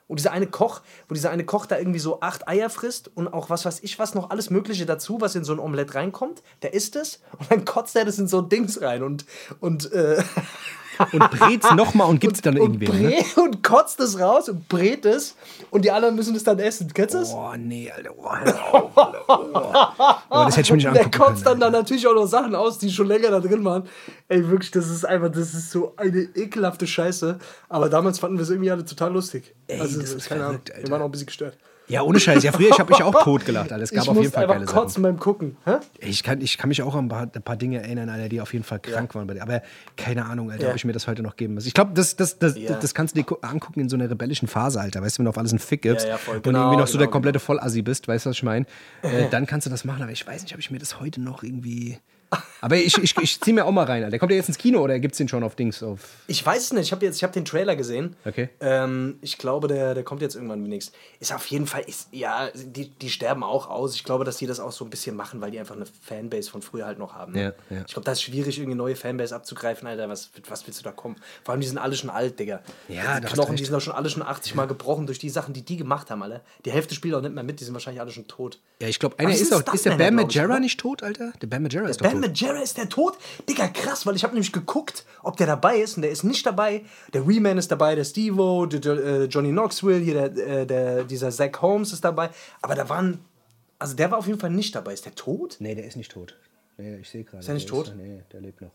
Und dieser eine Koch, wo dieser eine Koch da irgendwie so acht Eier frisst und auch was weiß ich was, noch alles Mögliche dazu, was in so ein Omelett reinkommt, der isst es und dann kotzt er das in so ein Dings rein und, und äh, Und brät's nochmal und gibt's dann und, irgendwie. Ne? brät, und kotzt es raus und brät es und die anderen müssen es dann essen. Kennst du das? Oh, nee, Alter. Oh, auf, Alter. Oh. Das hätte ich mir nicht Und der angucken kotzt können. dann da natürlich auch noch Sachen aus, die schon länger da drin waren. Ey, wirklich, das ist einfach, das ist so eine ekelhafte Scheiße. Aber damals fanden wir es irgendwie alle total lustig. Ey, also, das ist keine Ahnung. Alter. Wir waren auch ein bisschen gestört. Ja, ohne Scheiß. Ja, früher ich habe mich auch tot gelacht. Alter. Es gab ich auf jeden Fall geile Sachen. kotzen beim Gucken. Hä? Ich kann, ich kann mich auch an ein paar, ein paar Dinge erinnern, Alter, die auf jeden Fall krank waren. bei dir. Aber keine Ahnung, Alter, Ja. ob ich mir das heute noch geben muss. Ich glaube, das, das, das, Ja. das kannst du dir gu- angucken in so einer rebellischen Phase, Alter. Weißt du, wenn du auf alles einen Fick gibst Ja, ja, voll. und Genau, irgendwie noch so genau, der komplette Vollassi bist, weißt du, was ich meine? Äh, dann kannst du das machen. Aber ich weiß nicht, ob ich mir das heute noch irgendwie. Aber ich, ich, ich zieh mir auch mal rein, Alter. Der kommt ja jetzt ins Kino oder gibt's den schon auf Dings? Auf Ich weiß es nicht. Ich habe jetzt, ich habe den Trailer gesehen. Okay. Ähm, ich glaube, der, der kommt jetzt irgendwann demnächst. Ist auf jeden Fall, ist, ja, die, die sterben auch aus. Ich glaube, dass die das auch so ein bisschen machen, weil die einfach eine Fanbase von früher halt noch haben. ne? Ja, ja. Ich glaube, das ist schwierig, irgendwie neue Fanbase abzugreifen, Alter. Was, was willst du da kommen? Vor allem, die sind alle schon alt, Digga. Ja, die da hast Knochen, die sind doch schon alle schon 80 Mal gebrochen durch die Sachen, die die gemacht haben, alle. Die Hälfte spielt auch nicht mehr mit, die sind wahrscheinlich alle schon tot. ja, ich glaube, einer Was ist ist auch. Ist der Bam Majera nicht tot, Alter? Der Bam Majera ist doch Ben tot. Majera ist der tot? Digga, krass, weil ich habe nämlich geguckt, ob der dabei ist und der ist nicht dabei. Der Reman ist dabei, der Steve-O, der, der, äh, Johnny Knoxville, hier der, äh, der, dieser Zach Holmes ist dabei. Aber da waren, also der war auf jeden Fall nicht dabei. Ist der tot? Nee, der ist nicht tot. Nee, ich sehe gerade. Ist er nicht der tot? nee, der lebt noch.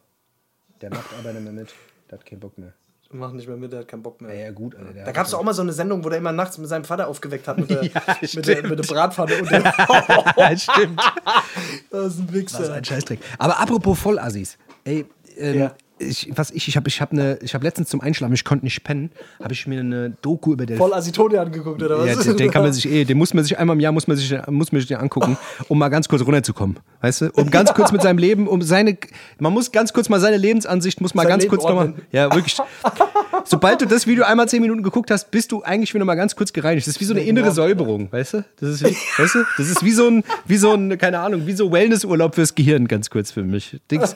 Der macht aber nicht mehr mit. Der hat keinen Bock mehr. Macht nicht mehr mit, der hat keinen Bock mehr. Ja, ja gut, Alter. Da gab es auch mal so eine Sendung, wo der immer nachts mit seinem Vater aufgeweckt hat mit der, Ja, mit der, mit der Bratpfanne und der, Ja, stimmt. das ist ein Das ist Wichser. ein Scheißdreck. Aber apropos Vollassis. Ey, ähm, Ja. Ich, was ich, ich habe ich hab ne, ich hab letztens zum Einschlafen, ich konnte nicht pennen, habe ich mir eine Doku über Voll Delfine. Asitone angeguckt, oder was? Ja, den, den kann man sich eh, den muss man sich einmal im Jahr muss man sich, muss man sich den angucken, um mal ganz kurz runterzukommen, weißt du, um ganz kurz mit seinem Leben, um seine, man muss ganz kurz mal seine Lebensansicht, muss mal Sein ganz Leben kurz nochmal, ja wirklich. Sobald du das Video einmal zehn Minuten geguckt hast, bist du eigentlich wieder mal ganz kurz gereinigt. Das ist wie so eine innere ordnen. Säuberung, weißt du? Das ist, wie, weißt du? Das ist wie so ein, wie so ein, keine Ahnung, wie so Wellnessurlaub fürs Gehirn, ganz kurz für mich. Dings,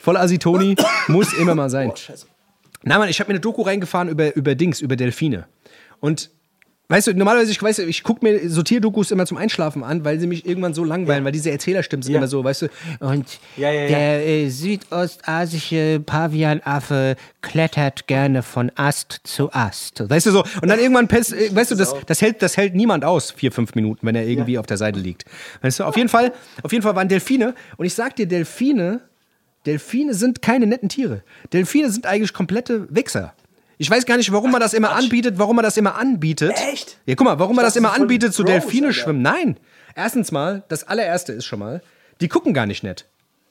voll Asitoni muss immer mal sein. Oh, scheiße. Na Mann, ich habe mir eine Doku reingefahren über, über Dings, über Delfine. Und weißt du, normalerweise, ich weiß, ich gucke mir so Tierdokus immer zum Einschlafen an, weil sie mich irgendwann so langweilen, weil diese Erzählerstimmen sind Ja. immer so, weißt du, und Ja, ja, ja. der äh, südostasische Pavianaffe klettert gerne von Ast zu Ast. Weißt du so, und dann irgendwann, pest, äh, weißt du, das, das, hält, das hält niemand aus, vier, fünf Minuten, wenn er irgendwie auf der Seite liegt. Weißt du, auf jeden Fall, auf jeden Fall waren Delfine, und ich sag dir, Delfine Delfine sind keine netten Tiere. Delfine sind eigentlich komplette Wichser. Ich weiß gar nicht, warum man das immer anbietet, warum man das immer anbietet. Echt? Ja, guck mal, warum man Ich das immer das voll anbietet, zu gross, Delfine Alter. schwimmen. Nein. Erstens mal, das allererste ist schon mal, die gucken gar nicht nett.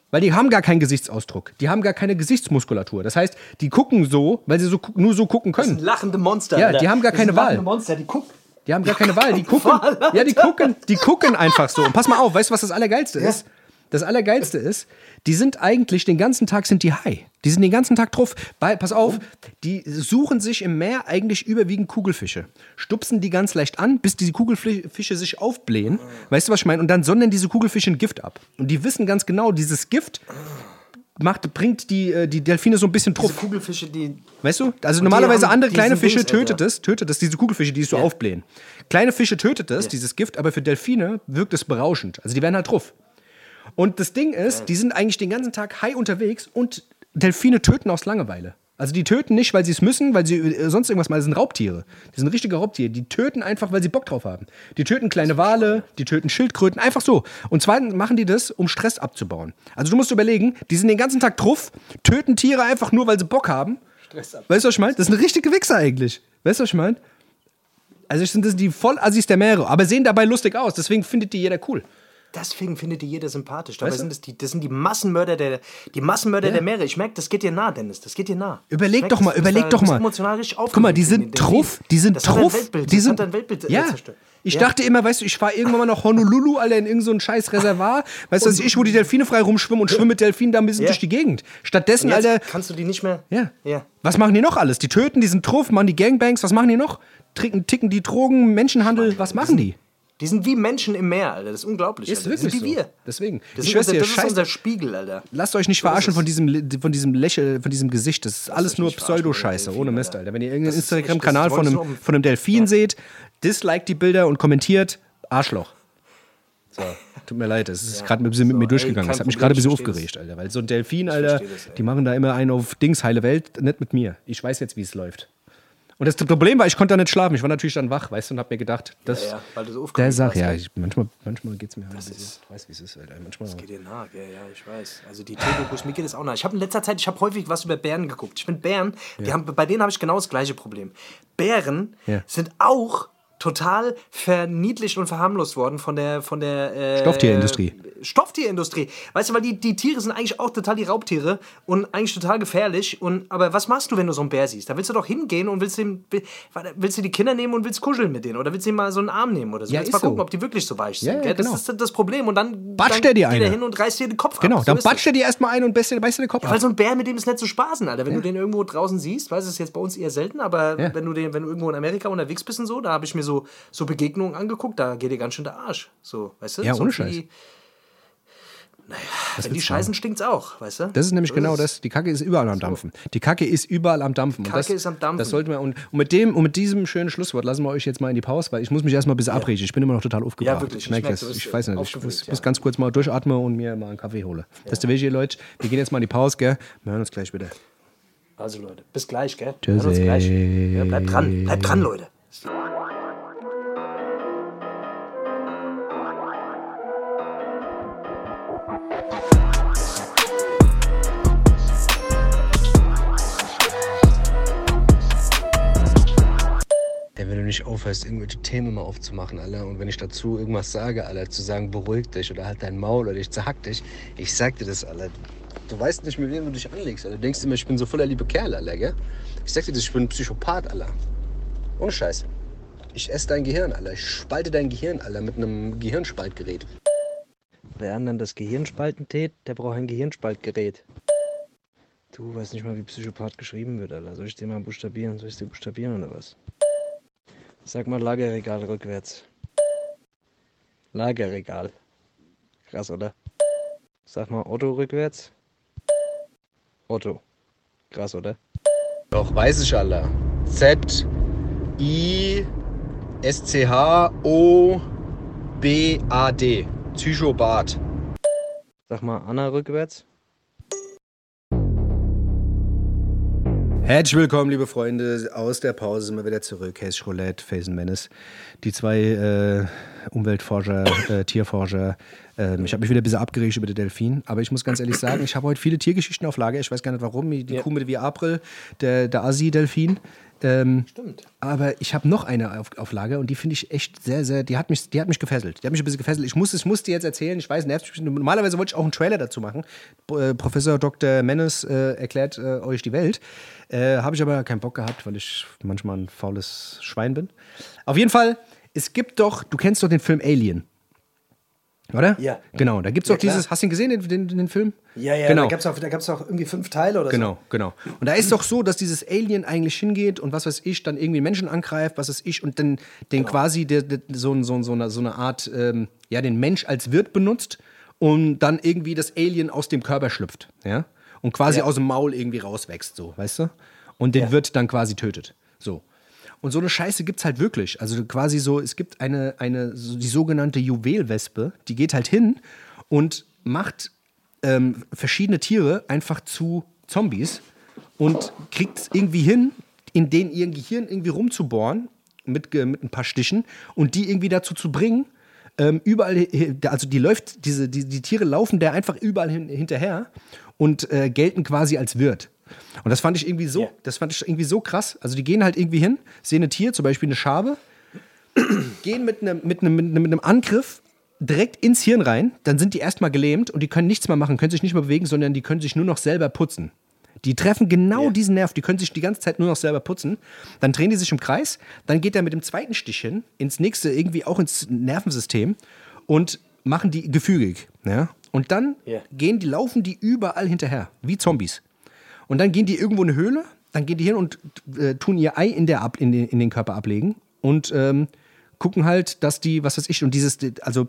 Weil die haben gar keinen Gesichtsausdruck. Die haben gar keine Gesichtsmuskulatur. Das heißt, die gucken so, weil sie so, nur so gucken Das können. sind lachende Monster. Ja, die haben gar Das sind keine Wahl. lachende Monster, die gucken. Die haben gar keine Wahl. Die gucken. Ja, die gucken, die gucken einfach so. Und pass mal auf, weißt du, was das Allergeilste ist? Das Allergeilste ist, die sind eigentlich den ganzen Tag sind die high. Die sind den ganzen Tag drauf. Bei, pass auf, die suchen sich im Meer eigentlich überwiegend Kugelfische. Stupsen die ganz leicht an, bis diese Kugelfische sich aufblähen. Weißt du, was ich meine? Und dann sondern diese Kugelfische ein Gift ab. Und die wissen ganz genau, dieses Gift macht, bringt die, äh, die Delfine so ein bisschen Diese Truff. Kugelfische, die. Weißt du? Also normalerweise andere kleine Fische Dings, tötet es, tötet es, diese Kugelfische, die es so Ja. aufblähen. Kleine Fische tötet es, dieses Gift, aber für Delfine wirkt es berauschend. Also die werden halt truff. Und das Ding ist, die sind eigentlich den ganzen Tag high unterwegs und Delfine töten aus Langeweile. Also die töten nicht, weil sie es müssen, weil sie äh, sonst irgendwas mal. Das sind Raubtiere. Die sind richtige Raubtiere. Die töten einfach, weil sie Bock drauf haben. Die töten kleine Wale, die töten Schildkröten, einfach so. Und zweitens machen die das, um Stress abzubauen. Also du musst überlegen, die sind den ganzen Tag truff, töten Tiere einfach nur, weil sie Bock haben. Stress ab. Weißt du, was ich meine? Das sind richtige Wichser eigentlich. Weißt du, was ich meine? Also sind das die Vollassis der Meere, aber sehen dabei lustig aus. Deswegen findet die jeder cool. Deswegen findet die jeder sympathisch. Dabei Weißt du? sind es die, das sind die Massenmörder der, die Massenmörder Ja. der Meere. Ich merke, das geht dir nah, Dennis. Das geht dir nah. Überleg Ich merk, doch mal, das- das überleg da- doch mal. Emotional richtig Guck mal, die sind truff, die sind das truff, die das sind dein Weltbild äh, ja. zerstört. Ich Ja. dachte immer, weißt du, ich fahre irgendwann mal nach Honolulu, Alter, in irgendein so scheiß Reservoir, weißt du, was ich, wo die Delfine frei rumschwimmen und schwimmen mit Delfinen da ein bisschen durch die Gegend. Stattdessen, Alter, kannst du die nicht mehr. ja. Ja. Was machen die noch alles? Die töten, die sind truff, machen die Gangbangs, was machen die noch? Trinken, ticken die Drogen, Menschenhandel, was machen die? Die sind wie Menschen im Meer, Alter. Das ist unglaublich. Ist Alter. wirklich die sind wie so. wir. Deswegen. Das, Ich unser, dir, das ist unser Spiegel, Alter. Lasst euch nicht verarschen von diesem, von diesem Lächeln, von diesem Gesicht. Das ist alles euch nur Pseudoscheiße, ohne Mist, Alter. Alter. Wenn ihr irgendeinen Das Instagram-Kanal das von einem, um- von einem Delfin seht, disliked die Bilder und kommentiert Arschloch. So, tut mir leid, das ist gerade ein bisschen mit so, mir ey, durchgegangen. kein Das hat mich gerade ein bisschen aufgeregt, Alter. Weil so ein Delfin, Alter, das, ey. die machen da immer einen auf Dings, heile Welt, nicht mit mir. Ich weiß jetzt, wie es läuft. Und das Problem war, ich konnte da nicht schlafen. Ich war natürlich dann wach, weißt du, und hab mir gedacht, das. Ja, ja, weil du so der aufgeregt Sach, warst, ja, ja. ich, manchmal, manchmal geht es mir halt ein bisschen. ist- Ich weiß, wie es ist, Alter. Manchmal. Geht dir nah, ja, ja, ich weiß. Also die Tierdokus, mir geht es auch nah. Ich habe in letzter Zeit, ich habe häufig was über Bären geguckt. Ich finde Bären, die haben, bei denen habe ich genau das gleiche Problem. Bären Ja. sind auch total verniedlicht und verharmlost worden von der von der äh, Stofftierindustrie. Stofftierindustrie. Weißt du, weil die, die Tiere sind eigentlich auch total die Raubtiere und eigentlich total gefährlich. Und, aber was machst du, wenn du so einen Bär siehst? Da willst du doch hingehen und willst, dem, will- willst du die Kinder nehmen und willst kuscheln mit denen oder willst du ihm mal so einen Arm nehmen oder so. Ja, ist mal gucken, so. ob die wirklich so weich sind. Ja, ja, genau. Das ist das Problem. Und dann, Batscht der dir geht eine. er hin und reißt dir den Kopf ab. Genau, So dann batscht er dir erstmal ein und beißt dir den Kopf Weil ab. so ein Bär, mit dem ist nicht zu spaßen, Alter. Wenn du den irgendwo draußen siehst, weiß es jetzt bei uns eher selten, aber wenn, du den, wenn du irgendwo in Amerika unterwegs bist und so, da habe ich mir so, so Begegnungen angeguckt, da geht dir ganz schön der Arsch. So, weißt du? Ja, so ohne Scheiß. Naja, wenn die scheißen, stinkt's auch, weißt du? Das ist nämlich So genau es. das. Die Kacke ist überall am Dampfen. Die Kacke ist überall am Dampfen. Und Kacke das, ist am Dampfen. Das sollten wir, und, und, mit dem, und mit diesem schönen Schlusswort lassen wir euch jetzt mal in die Pause, weil ich muss mich erstmal ein bisschen abriechen. Ich bin immer noch total aufgebracht. Ja, wirklich. Ich merke das. Ich weiß nicht. Ich muss, ja. ganz kurz mal durchatmen und mir mal einen Kaffee hole. Das ist der Weg Leute. Wir gehen jetzt mal in die Pause, gell? Wir hören uns gleich wieder. Also, Leute, bis gleich, gell? Gleich. Ja, bleibt dran, bleibt dran, Leute. Nicht aufhörst, irgendwelche Themen mal aufzumachen, Alter, und wenn ich dazu irgendwas sage, Alter, zu sagen, beruhig dich oder halt dein Maul oder ich zerhack dich, ich sag dir das, Alter. Du weißt nicht, mit wem du dich anlegst, Alter. Du denkst immer, ich bin so voller liebe Kerl, Alter, gell? Ich sag dir das, ich bin ein Psychopath, Alter. Ohne Scheiß. Ich esse dein Gehirn, Alter. Ich spalte dein Gehirn, Alter, mit einem Gehirnspaltgerät. Wer dann das Gehirnspalten tät, der braucht ein Gehirnspaltgerät. Du weißt nicht mal, wie Psychopath geschrieben wird, Alter. Soll ich dir mal buchstabieren? Soll ich dir buchstabieren oder was? Sag mal Lagerregal rückwärts. Lagerregal. Krass, oder? Sag mal Otto rückwärts. Otto. Krass, oder? Doch, weiß ich, Alter. Z, I, S, C, H, O, B, A, D. Psychopath. Sag mal Anna rückwärts. Herzlich willkommen, liebe Freunde. Aus der Pause sind wir wieder zurück. Hess Roulette, Faison Menace. Die zwei äh, Umweltforscher, äh, Tierforscher. Ähm, ich habe mich wieder ein bisschen abgeregt über den Delfin. Aber ich muss ganz ehrlich sagen, ich habe heute viele Tiergeschichten auf Lager. Ich weiß gar nicht warum. Die Ja. Kuh mit wie April, der, der Asi-Delfin. Ähm, Stimmt. aber ich habe noch eine auf, auf Lager und die finde ich echt sehr, sehr, die hat mich, die hat mich gefesselt. Die hat mich ein bisschen gefesselt. Ich muss, ich muss dir jetzt erzählen, ich weiß, nervt mich. Normalerweise wollte ich auch einen Trailer dazu machen. Äh, Professor Dr. Menes äh, erklärt äh, euch die Welt. Äh, habe ich aber keinen Bock gehabt, weil ich manchmal ein faules Schwein bin. Auf jeden Fall, es gibt doch, du kennst doch den Film Alien. Oder? Ja. Genau, da gibt es Ja, dieses, klar. hast du ihn gesehen, den, den, den Film? Ja, ja, genau. da gab es auch, da gab's auch irgendwie fünf Teile oder Genau, genau. Und da ist doch so, dass dieses Alien eigentlich hingeht und was weiß ich, dann irgendwie Menschen angreift, was weiß ich, und dann den quasi der, der, so, so, so, eine, so eine Art, ähm, ja, den Mensch als Wirt benutzt und dann irgendwie das Alien aus dem Körper schlüpft, ja. und quasi Ja. aus dem Maul irgendwie rauswächst, so, weißt du? Und den Ja. Wirt dann quasi tötet. Und so eine Scheiße gibt's halt wirklich. Also quasi so, es gibt eine, eine die sogenannte Juwelwespe, die geht halt hin und macht ähm, verschiedene Tiere einfach zu Zombies und kriegt es irgendwie hin, in denen ihr Gehirn irgendwie rumzubohren mit, mit ein paar Stichen und die irgendwie dazu zu bringen, ähm, überall, also die läuft, diese, die, die Tiere laufen der einfach überall hin, hinterher und äh, gelten quasi als Wirt. Und das fand ich irgendwie so, Ja. das fand ich irgendwie so krass. Also die gehen halt irgendwie hin, sehen ein Tier, zum Beispiel eine Schabe, gehen mit einem, mit einem, mit einem, mit einem Angriff direkt ins Hirn rein, dann sind die erstmal gelähmt und die können nichts mehr machen, können sich nicht mehr bewegen, sondern die können sich nur noch selber putzen. Die treffen genau Ja. diesen Nerv, die können sich die ganze Zeit nur noch selber putzen. Dann drehen die sich im Kreis, dann geht er mit dem zweiten Stich hin, ins nächste, irgendwie auch ins Nervensystem und machen die gefügig. Ja? Und dann Ja. gehen die, laufen die überall hinterher, wie Zombies. Und dann gehen die irgendwo in eine Höhle, dann gehen die hin und äh, tun ihr Ei in, der ab, in, den, in den Körper ablegen und ähm, gucken halt, dass die, was weiß ich, und dieses, also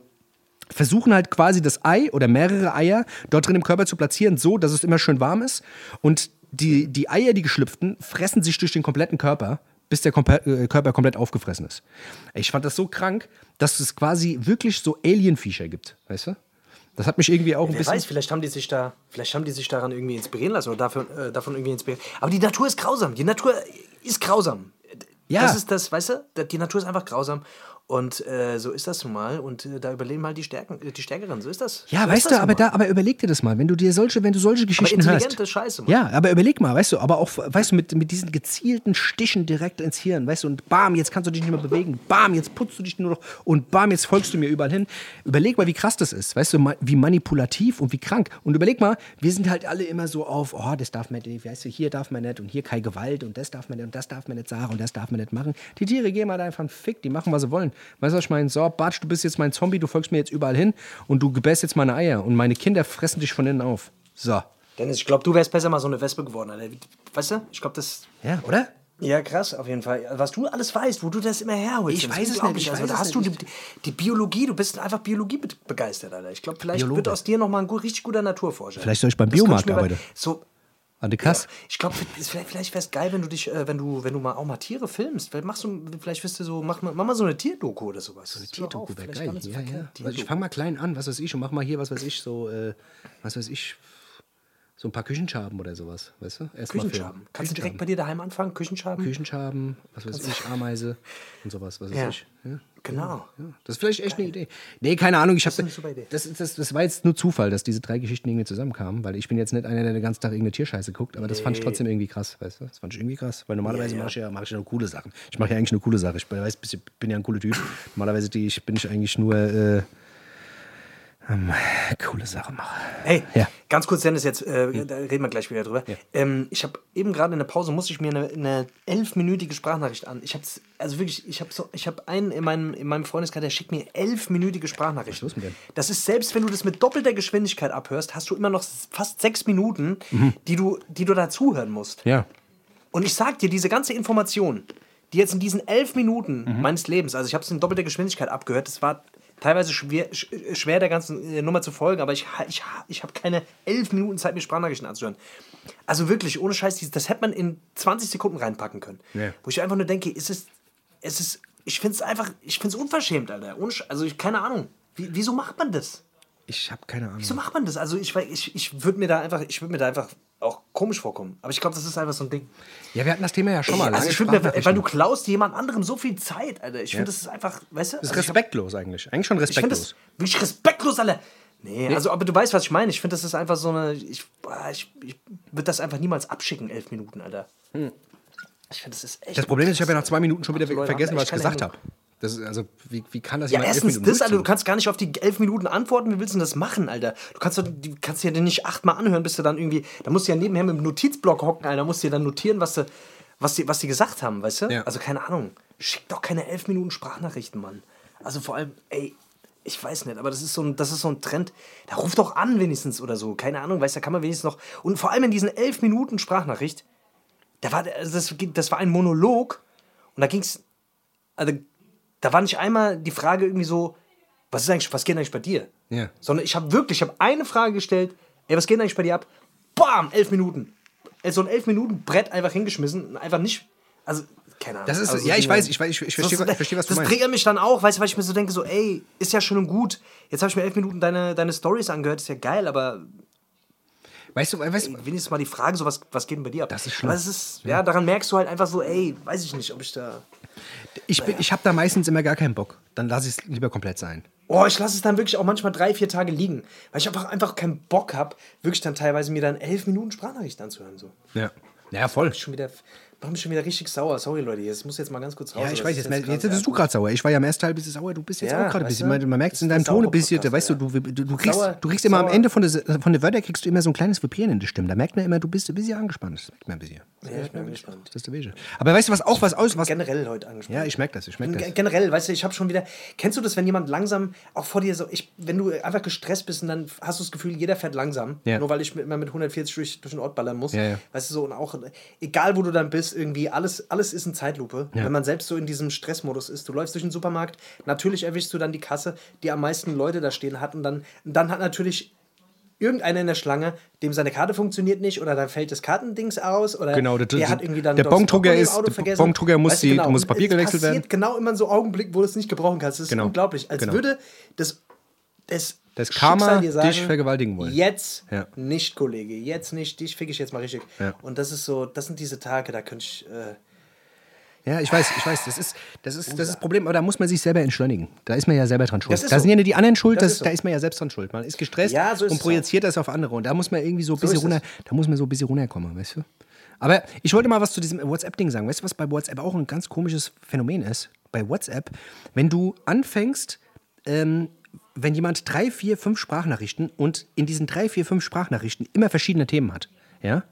versuchen halt quasi das Ei oder mehrere Eier dort drin im Körper zu platzieren, so dass es immer schön warm ist. Und die, die Eier, die geschlüpften, fressen sich durch den kompletten Körper, bis der Kompe äh, Körper komplett aufgefressen ist. Ich fand das so krank, dass es quasi wirklich so Alien-Viecher gibt, weißt du? Das hat mich irgendwie auch ein Wer bisschen. weiß, vielleicht haben die sich da, vielleicht haben die sich daran irgendwie inspirieren lassen oder dafür, äh, davon irgendwie inspirieren. Aber die Natur ist grausam. Die Natur ist grausam. Ja. Das ist das, weißt du? Die Natur ist einfach grausam. Und äh, so ist das nun mal. Und äh, da überleben halt die, Stärken, äh, die Stärkeren. So ist das. Ja, so weißt ist du, das aber mal. da, aber überleg dir das mal, wenn du dir solche, wenn du solche Aber Geschichten hörst. intelligente Scheiße, Mann. Ja, aber überleg mal, weißt du, aber auch, weißt du, mit, mit diesen gezielten Stichen direkt ins Hirn, weißt du, und bam, jetzt kannst du dich nicht mehr bewegen, bam, jetzt putzt du dich nur noch und bam, jetzt folgst du mir überall hin. Überleg mal, wie krass das ist, weißt du, wie manipulativ und wie krank. Und überleg mal, wir sind halt alle immer so auf, oh, das darf man nicht, weißt du, hier darf man nicht und hier keine Gewalt und das darf man nicht und das darf man nicht sagen und das darf man nicht machen. Die Tiere geben halt einfach einen Fick, die machen, was sie wollen. Weißt du, was ich meine? So, Bartsch, du bist jetzt mein Zombie, du folgst mir jetzt überall hin und du gebärst jetzt meine Eier und meine Kinder fressen dich von innen auf. So. Dennis, ich glaube, du wärst besser mal so eine Wespe geworden. Alter. Weißt du? Ich glaube, das. Ja, oder? Ja, krass, auf jeden Fall. Was du alles weißt, wo du das immer herholst. Ich weiß es nicht, ich Also, weiß da hast du die, die Biologie, du bist einfach Biologie be- begeistert, Alter. Ich glaube, vielleicht Biologe. wird aus dir nochmal ein gut, richtig guter Naturforscher. Vielleicht soll ich beim Biomarkt arbeiten. So, An der ja, ich glaube, vielleicht, vielleicht wäre es geil, wenn du dich, äh, wenn du, wenn du mal auch mal Tiere filmst. Vielleicht machst du, vielleicht wirst du so, mach, mal- mach mal so eine Tierdoku oder sowas. Eine Tierdoku wäre geil. so Ja, ja. Also ich fange mal klein an, was weiß ich, und mach mal hier, was weiß ich, so, äh, was weiß ich, so ein paar Küchenschaben oder sowas, weißt du? Erst. Küchenschaben. Kannst du direkt bei dir daheim anfangen? Küchenschaben? Küchenschaben, was weiß ich, Ameise und sowas, was weiß ich. Ja. Genau. Ja, das ist vielleicht echt eine Idee. Nee, keine Ahnung. Ich Das hab, das, das, das war jetzt nur Zufall, dass diese drei Geschichten irgendwie zusammenkamen, weil ich bin jetzt nicht einer, der den ganzen Tag irgendeine Tierscheiße guckt, aber das fand ich trotzdem irgendwie krass, weißt du? Das fand ich irgendwie krass, weil normalerweise Ja, ja. mache ich ja, mach ich ja nur coole Sachen. Ich mache ja eigentlich nur coole Sachen. Ich bin, weiß, ich bin ja ein cooler Typ. Normalerweise die, ich, bin ich eigentlich nur äh, ähm, coole Sachen mache. Hey, Ja. ganz kurz, Dennis, jetzt äh, da reden wir gleich wieder drüber. Ähm, ich habe eben gerade in der Pause, musste ich mir eine, eine elfminütige Sprachnachricht an. Ich habe also wirklich, ich habe so, ich habe einen in meinem, in meinem Freundeskreis, der schickt mir elfminütige Sprachnachrichten. Was ist denn? Das ist, selbst wenn du das mit doppelter Geschwindigkeit abhörst, hast du immer noch fast sechs Minuten, die, du, die du da zuhören musst. Ja. Und ich sag dir, diese ganze Information, die jetzt in diesen elf Minuten meines Lebens, also ich habe es in doppelter Geschwindigkeit abgehört, das war teilweise schwer, sch- schwer der ganzen äh, Nummer zu folgen, aber ich, ich, ich habe keine elf Minuten Zeit, mir Sprachnachrichten anzuhören. Also wirklich, ohne Scheiß, das hätte man in 20 Sekunden reinpacken können. Ja. Wo ich einfach nur denke, ist es, es ist, ich finde es einfach, ich finde es unverschämt, Alter. Ohne, also ich, keine Ahnung. Wie, wieso macht man das? Ich habe keine Ahnung. Wieso macht man das? Also ich, ich, ich würde mir da einfach, ich würde mir da einfach auch komisch vorkommen. Aber ich glaube, das ist einfach so ein Ding. Ja, wir hatten das Thema ja schon mal. Also lange ich mir, weil du klaust jemand anderem so viel Zeit, Alter. Ich finde, das ist einfach, weißt du? Das ist also ich hab- respektlos eigentlich. Eigentlich schon Ich respektlos. das wirklich respektlos, Alter. Nee, also, aber du weißt, was ich meine. Ich finde, das ist einfach so eine. Ich, boah, ich, ich würde das einfach niemals abschicken, elf Minuten, Alter. Ich finde, das ist echt. Hm. Das Problem ist, ich habe ja nach zwei Minuten schon wieder Leute vergessen, was ich gesagt habe. Das ist, also, wie, wie kann das Ja, jemand elf erstens Minuten das, Alter, du kannst gar nicht auf die elf Minuten antworten. Wie willst du denn das machen, Alter? Du kannst, doch, du kannst dir den nicht achtmal anhören, bis du dann irgendwie. Da musst du ja nebenher mit dem Notizblock hocken, Alter. Da musst du dir dann notieren, was, du, was, die, was die gesagt haben, weißt du? Ja. Also keine Ahnung. Schick doch keine elf Minuten Sprachnachrichten, Mann. Also vor allem, ey. Ich weiß nicht, aber das ist, so ein, das ist so ein Trend. Da ruft doch an wenigstens oder so. Keine Ahnung, weißt du, da kann man wenigstens noch. Und vor allem in diesen elf Minuten Sprachnachricht, da war, also das, das war ein Monolog und da ging es also da war nicht einmal die Frage irgendwie so, was ist eigentlich, was geht eigentlich bei dir? Ja. Sondern ich habe wirklich, ich habe eine Frage gestellt, ey, was geht eigentlich bei dir ab? bam, elf Minuten. Äh, So ein elf Minuten Brett einfach hingeschmissen und einfach nicht, also keine Ahnung. Das ist, also ja, ich weiß, ich, weiß, ich, ich verstehe, das, ich verstehe, was du das meinst. triggert mich dann auch, weißt du, weil ich mir so denke, so, ey, ist ja schön und gut. Jetzt habe ich mir elf Minuten deine, deine Stories angehört, ist ja geil, aber Weißt du, weißt du, wenigstens mal die Frage, so was, was geht denn bei dir ab? Das ist schlimm. Aber es ist, ja, daran merkst du halt einfach so, ey, weiß ich nicht, ob ich da. ich, bin- ich habe da meistens immer gar keinen Bock. Dann lasse ich es lieber komplett sein. Oh, ich lasse es dann wirklich auch manchmal drei, vier Tage liegen, weil ich einfach, einfach keinen Bock habe, wirklich dann teilweise mir dann elf Minuten Sprachnachricht anzuhören. So. Ja. Ja, voll. Schon wieder, mach mich schon wieder richtig sauer. Sorry, Leute, jetzt muss jetzt mal ganz kurz raus. Ja, ich weiß, jetzt, jetzt, gerade bist du gerade sauer. Ich war ja im ersten Teil ein bisschen sauer, du bist jetzt Ja, auch gerade ein bisschen. Man, man merkt es in deinem Ton ein bisschen, Podcast, weißt du, ja. du, du, du, kriegst, Sauer, du kriegst immer am sauer. Ende von der, von der Wörter kriegst du immer so ein kleines Vibrieren in der Stimme. Da merkt man immer, du bist ein bisschen angespannt. Das merkt man ein bisschen. Ja, ich bin gespannt. Das ist der Wege. Aber weißt du, was auch was aus, was. Generell heute angesprochen. Ja, ich merke das, ich merke das. Gen- Generell, weißt du, ich habe schon wieder. Kennst du das, wenn jemand langsam auch vor dir so, ich, wenn du einfach gestresst bist und dann hast du das Gefühl, jeder fährt langsam, nur weil ich immer mit 140 durch, den Ort ballern muss. Weißt du so, und auch, egal wo du dann bist, irgendwie, alles, alles ist in Zeitlupe. Ja. Wenn man selbst so in diesem Stressmodus ist. Du läufst durch den Supermarkt, natürlich erwischst du dann die Kasse, die am meisten Leute da stehen hat und dann, dann hat natürlich. Irgendeiner in der Schlange, dem seine Karte funktioniert nicht oder dann fällt das Kartendings aus oder Genau, der- der hat irgendwie dann der das im ist- der. Bondrucker muss Weißt du, die- genau. muss Und Papier gewechselt werden. genau immer so Augenblick, wo du es nicht gebrauchen kannst. Das ist Genau. unglaublich. Als Genau. würde das, das, Das Karma dir sagen, dich vergewaltigen wollen. Jetzt Ja. nicht, Kollege. Jetzt nicht. Dich fick ich jetzt mal richtig. Ja. Und das ist so, das sind diese Tage, da könnte ich. Äh, Ja, ich weiß, ich weiß, das ist das, ist, das, ist Problem, aber da muss man sich selber entschleunigen. Da ist man ja selber dran schuld. Das Da so. sind ja nicht die anderen schuld, Das das ist so. da ist man ja selbst dran schuld. Man ist gestresst Ja, so ist und projiziert das auf andere. Und da muss man irgendwie so ein bisschen runter, da muss man so ein bisschen runterkommen, weißt du? Aber ich wollte mal was zu diesem WhatsApp-Ding sagen. Weißt du, was bei WhatsApp auch ein ganz komisches Phänomen ist? Bei WhatsApp, wenn du anfängst, ähm, wenn jemand drei, vier, fünf Sprachnachrichten und in diesen drei, vier, fünf Sprachnachrichten immer verschiedene Themen hat, ja?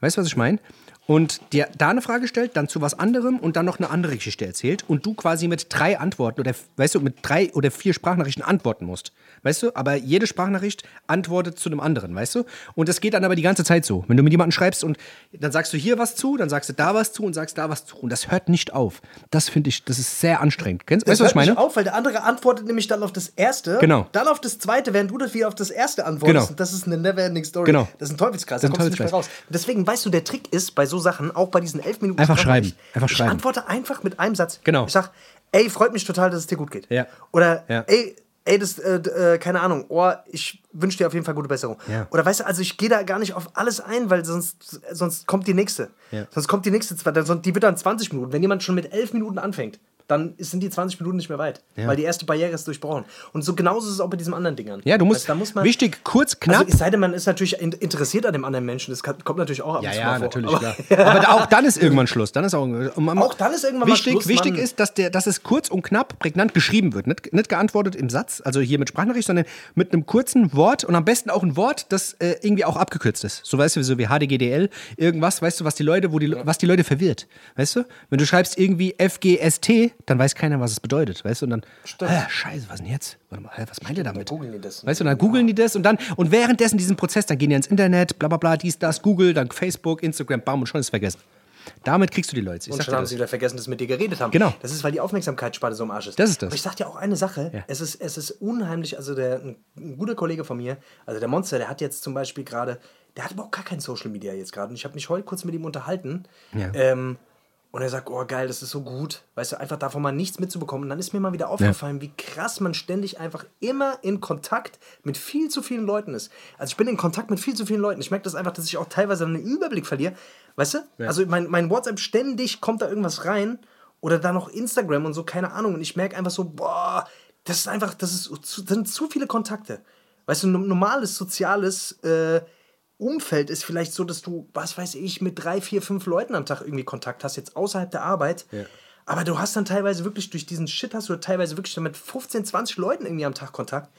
Weißt du, was ich meine? Und dir da eine Frage stellt, dann zu was anderem und dann noch eine andere Geschichte erzählt und du quasi mit drei Antworten oder, weißt du, mit drei oder vier Sprachnachrichten antworten musst. Weißt du? Aber jede Sprachnachricht antwortet zu einem anderen, weißt du? Und das geht dann aber die ganze Zeit so. Wenn du mit jemandem schreibst und dann sagst du hier was zu, dann sagst du da was zu und sagst da was zu. Und das hört nicht auf. Das finde ich, das ist sehr anstrengend. Kennst, weißt du, was ich meine? nicht auf, weil der andere antwortet nämlich dann auf das erste, Genau. dann auf das zweite, während du das wieder auf das erste antwortest. Genau. Und das ist eine never-ending Story. Genau. Das ist ein Teufelskreis, Das da ist ein kommst du nicht mehr raus. Deswegen, weißt du, der Trick ist bei so Sachen, auch bei diesen elf Minuten Einfach schreiben. Einfach ich schreiben. antworte einfach mit einem Satz. Genau. Ich sag, ey, freut mich total, dass es dir gut geht. Ja. Oder, Ja. ey, ey, das, äh, äh, keine Ahnung, oh, ich wünsche dir auf jeden Fall gute Besserung. Ja. Oder weißt du, also ich gehe da gar nicht auf alles ein, weil sonst, sonst kommt die nächste. Ja. Sonst kommt die nächste, die wird dann 20 Minuten. Wenn jemand schon mit 11 Minuten anfängt, dann sind die 20 Minuten nicht mehr weit. Ja. Weil die erste Barriere ist durchbrochen. Und so genauso ist es auch bei diesen anderen Dingern. Ja, du musst, Also da muss man, wichtig, kurz, knapp. Also es sei denn, man ist natürlich in- interessiert an dem anderen Menschen. Das kommt natürlich auch ab Ja, ja, mal vor. natürlich, Aber- klar. Aber auch dann ist irgendwann Schluss. Dann ist auch, Auch dann ist irgendwann mal wichtig, Schluss, Wichtig Mann. ist, dass, der, dass es kurz und knapp, prägnant geschrieben wird. Nicht, nicht geantwortet im Satz, also hier mit Sprachnachricht, sondern mit einem kurzen Wort und am besten auch ein Wort, das äh, irgendwie auch abgekürzt ist. So weißt du, so wie HDGDL, irgendwas, weißt du, was die Leute, wo die, was die Leute verwirrt. Weißt du? Wenn du schreibst irgendwie FGST, dann weiß keiner, was es bedeutet. Weißt du? Und dann, ah, scheiße, was denn jetzt? Warte mal, was meint ihr damit? googeln die das. Weißt du, dann googeln die das und dann, und währenddessen diesen Prozess, dann gehen die ins Internet, bla bla bla, dies, das, Google, dann Facebook, Instagram, bam, und schon ist vergessen. Damit kriegst du die Leute. Ich Und schon haben das. sie wieder vergessen, dass sie mit dir geredet haben. Genau. Das ist, weil die Aufmerksamkeitsspanne so im Arsch ist. Das ist das. Aber ich sag dir auch eine Sache. Ja. Es, ist, es ist unheimlich. Also, der, ein, ein guter Kollege von mir, also der Monster, der hat jetzt zum Beispiel gerade, der hat überhaupt gar kein Social Media jetzt gerade. Und ich habe mich heute kurz mit ihm unterhalten. Ja. Ähm, und er sagt, oh geil, das ist so gut. Weißt du, einfach davon mal nichts mitzubekommen. Und dann ist mir mal wieder aufgefallen, wie krass man ständig einfach immer in Kontakt mit viel zu vielen Leuten ist. Also ich bin in Kontakt mit viel zu vielen Leuten. Ich merke das einfach, dass ich auch teilweise einen Überblick verliere. Weißt du? Also mein, mein WhatsApp ständig kommt da irgendwas rein. Oder da noch Instagram und so, keine Ahnung. Und ich merke einfach so, boah, das ist einfach, das, ist, zu- das sind zu viele Kontakte. Weißt du, ein normales soziales äh, Umfeld ist vielleicht so, dass du, was weiß ich, mit drei, vier, fünf Leuten am Tag irgendwie Kontakt hast, jetzt außerhalb der Arbeit. Aber du hast dann teilweise wirklich durch diesen Shit hast du teilweise wirklich mit 15, 20 Leuten irgendwie am Tag Kontakt.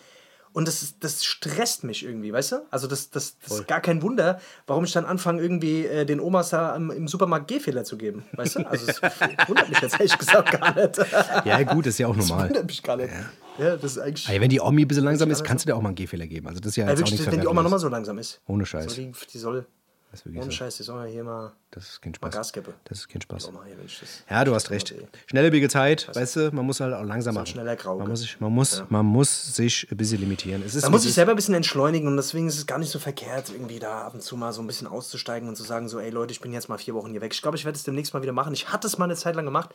Und das, das stresst mich irgendwie, weißt du? Also das, das, das ist gar kein Wunder, warum ich dann anfange, irgendwie äh, den Omas da im, im Supermarkt G-Fehler zu geben, weißt du? Also es wundert mich jetzt ehrlich gesagt gar nicht. Ja, gut, ist ja auch Das normal. wundert mich gar nicht. Ja, das ist eigentlich... Ey, wenn die Omi ein bisschen langsam ist, kannst du dir auch mal einen Gehfehler geben. Also das ist ja Ja, jetzt auch wirklich, nichts wenn die Oma nochmal so langsam ist. Ohne Scheiß. So, die, die soll Das ist Ohne. Scheiß, die sollen ja hier mal, Das ist kein Spaß. Gas geben. Das ist kein Spaß. Hier, Ja, du hast recht. Schnelllebige Zeit, weißt du, man muss halt auch langsam machen. schneller Grauge. Man muss, sich, man, muss, man muss sich ein bisschen limitieren. Es ist, wie muss es ich ist. selber ein bisschen entschleunigen und deswegen ist es gar nicht so verkehrt, irgendwie da ab und zu mal so ein bisschen auszusteigen und zu sagen, so, ey Leute, ich bin jetzt mal vier Wochen hier weg. Ich glaube, ich werde es demnächst mal wieder machen. Ich hatte es mal eine Zeit lang gemacht,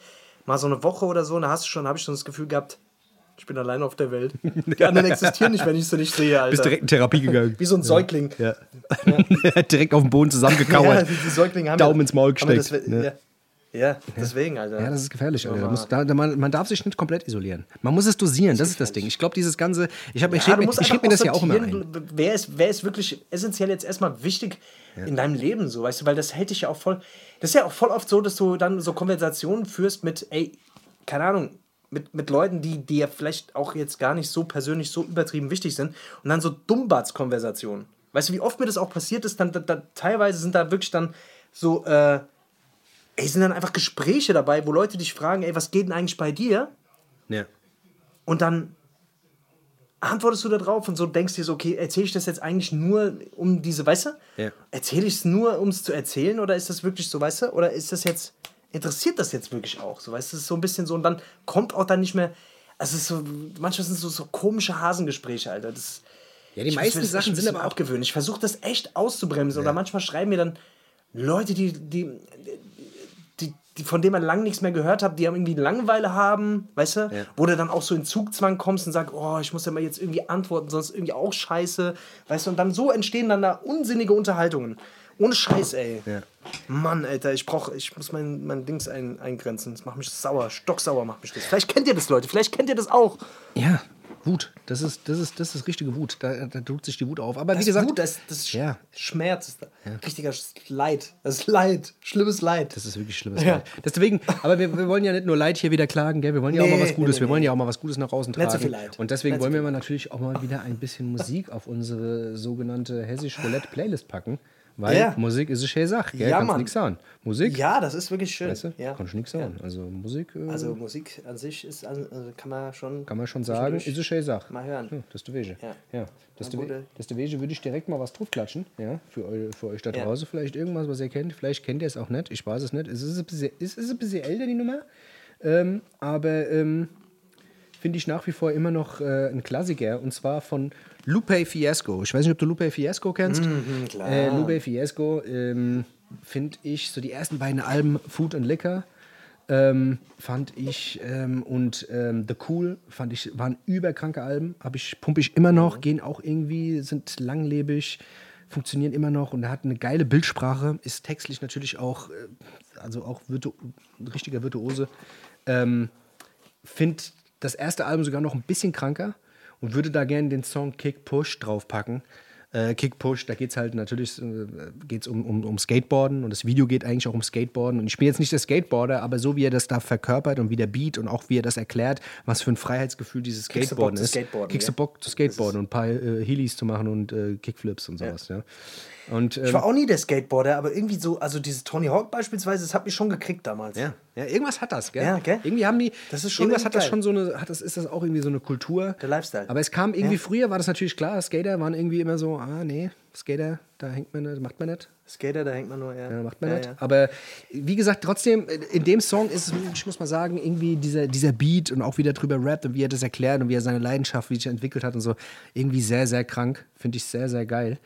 mal so eine Woche oder so, und da hast du schon, habe ich schon das Gefühl gehabt, ich bin alleine auf der Welt. Die anderen existieren nicht, wenn ich sie nicht sehe, Alter. bist direkt in Therapie gegangen. Wie so ein Säugling. Ja. direkt auf dem Boden Ja, zusammengekauert. haben Daumen ins Maul gesteckt, ja. ja, deswegen, Alter. Ja, das ist gefährlich. Alter. Da muss, da, man, man darf sich nicht komplett isolieren. Man muss es dosieren, das ist das Ding. Ich glaube, dieses ganze. Ich, hab, ich Ja, mir, ich mir das ja auch immer ein. Wer ist, wer ist wirklich essentiell jetzt erstmal wichtig in deinem Leben, so, weißt du, weil das hält dich ja auch voll. Das ist ja auch voll oft so, dass du dann so Konversationen führst mit, ey, keine Ahnung, mit, mit Leuten, die dir ja vielleicht auch jetzt gar nicht so persönlich so übertrieben wichtig sind und dann so Dummbatz-Konversationen. Weißt du, wie oft mir das auch passiert ist, dann da, da, teilweise sind da wirklich dann so, äh, ey, sind dann einfach Gespräche dabei, wo Leute dich fragen, ey, was geht denn eigentlich bei dir? Ja. Und dann antwortest du da drauf und so denkst dir so, okay, erzähle ich das jetzt eigentlich nur um diese, weißt du? Ja. Erzähle ich es nur, um es zu erzählen oder ist das wirklich so, weißt du? Oder ist das jetzt, interessiert das jetzt wirklich auch? So, weißt du, es ist so ein bisschen so und dann kommt auch dann nicht mehr, also es ist so, manchmal sind es so, so komische Hasengespräche, Alter. Das, Ja, die meisten echt Sachen sind aber auch. abgewöhnen. Ich versuche das echt auszubremsen oder manchmal schreiben mir dann Leute, die, die, die, die, von denen man lange nichts mehr gehört hat, die haben irgendwie Langeweile haben, weißt du? Wo du dann auch so in Zugzwang kommst und sagst, oh, ich muss ja mal jetzt irgendwie antworten, sonst irgendwie auch scheiße, weißt du? Und dann so entstehen dann da unsinnige Unterhaltungen. Ohne Scheiß, ey. Ja. Mann, Alter, ich brauch, ich muss mein, mein Dings ein, eingrenzen. Das macht mich sauer, stocksauer macht mich das. Vielleicht kennt ihr das, Leute, vielleicht kennt ihr das auch. Ja, Wut. Das ist, das ist, das ist richtige Wut. Da, da drückt sich die Wut auf. Aber Das wie gesagt, Wut, das, das Ja. Schmerz ist da. Richtiger Leid. Das ist Leid. Schlimmes Leid. Das ist wirklich schlimmes Ja. Leid. Deswegen, aber wir, wir wollen ja nicht nur Leid hier wieder klagen, gell? Wir wollen ja auch mal was Gutes. nee, wir nee, wollen ja auch mal was Gutes nach außen tragen. Nicht so viel Leid. Und deswegen wollen wir mal natürlich auch mal wieder ein bisschen Musik auf unsere sogenannte Hessisch Roulette Playlist packen. Weil Ja. Musik ist eine schöne Sache, gell? Ja, Kannst nichts sagen. Musik, ja, das ist wirklich schön. weißt du, ja. kannst du nichts sagen. Also Musik äh, Also Musik an sich ist, also kann man schon. kann man schon sagen, ist eine schöne Sache. Mal hören. Ja, das ist der Wege. Ja. Ja. Das ist der das Wege, würde ich direkt mal was draufklatschen, ja, für, eu, für euch da Ja. draußen. Vielleicht irgendwas, was ihr kennt. Vielleicht kennt ihr es auch nicht. Ich weiß es nicht. Es ist ein bisschen, es ist ein bisschen älter, die Nummer. Ähm, aber ähm, finde ich nach wie vor immer noch äh, ein Klassiker. Und zwar von Lupe Fiasco. Ich weiß nicht, ob du Lupe Fiasco kennst. Mhm, klar. Äh, Lupe Fiasco ähm, finde ich, so die ersten beiden Alben, Food and Liquor, ähm, fand ich ähm, und ähm, The Cool fand ich waren überkranke Alben, habe ich pumpe ich immer noch, gehen auch irgendwie sind langlebig, funktionieren immer noch und er hat eine geile Bildsprache, ist textlich natürlich auch äh, also auch virtu ein richtiger Virtuose. Ähm, finde das erste Album sogar noch ein bisschen kranker und würde da gerne den Song Kick Push draufpacken. Äh, Kick Push, da geht es halt natürlich äh, geht's um, um, um Skateboarden und das Video geht eigentlich auch um Skateboarden. Und ich bin jetzt nicht der Skateboarder, aber so wie er das da verkörpert und wie der Beat und auch wie er das erklärt, was für ein Freiheitsgefühl dieses Skateboarden ist. skateboarden, Kriegst du ja? Bock zu Skateboarden und ein paar äh, Heelys zu machen und äh, Kickflips und sowas. Ja. Und, ähm, Ich war auch nie der Skateboarder, aber irgendwie so, also dieses Tony Hawk beispielsweise, das hat mich schon gekriegt damals. Ja, ja, irgendwas hat das, gell? Ja, gell? Irgendwie haben die, Das ist schon irgendwas hat das irgendwie schon so eine, hat das, ist das auch irgendwie so eine Kultur. Der Lifestyle. Aber es kam irgendwie früher, war das natürlich klar, Skater waren irgendwie immer so, ah, nee, Skater, da hängt man nicht, macht man nicht. Skater, da hängt man nur, ja. Ja, macht man ja, nicht. Ja. Aber wie gesagt, trotzdem, in dem Song ist es, ich muss mal sagen, irgendwie dieser, dieser Beat und auch wie der drüber rappt und wie er das erklärt und wie er seine Leidenschaft, wie sich entwickelt hat und so, irgendwie sehr, sehr krank. Finde ich sehr, sehr geil.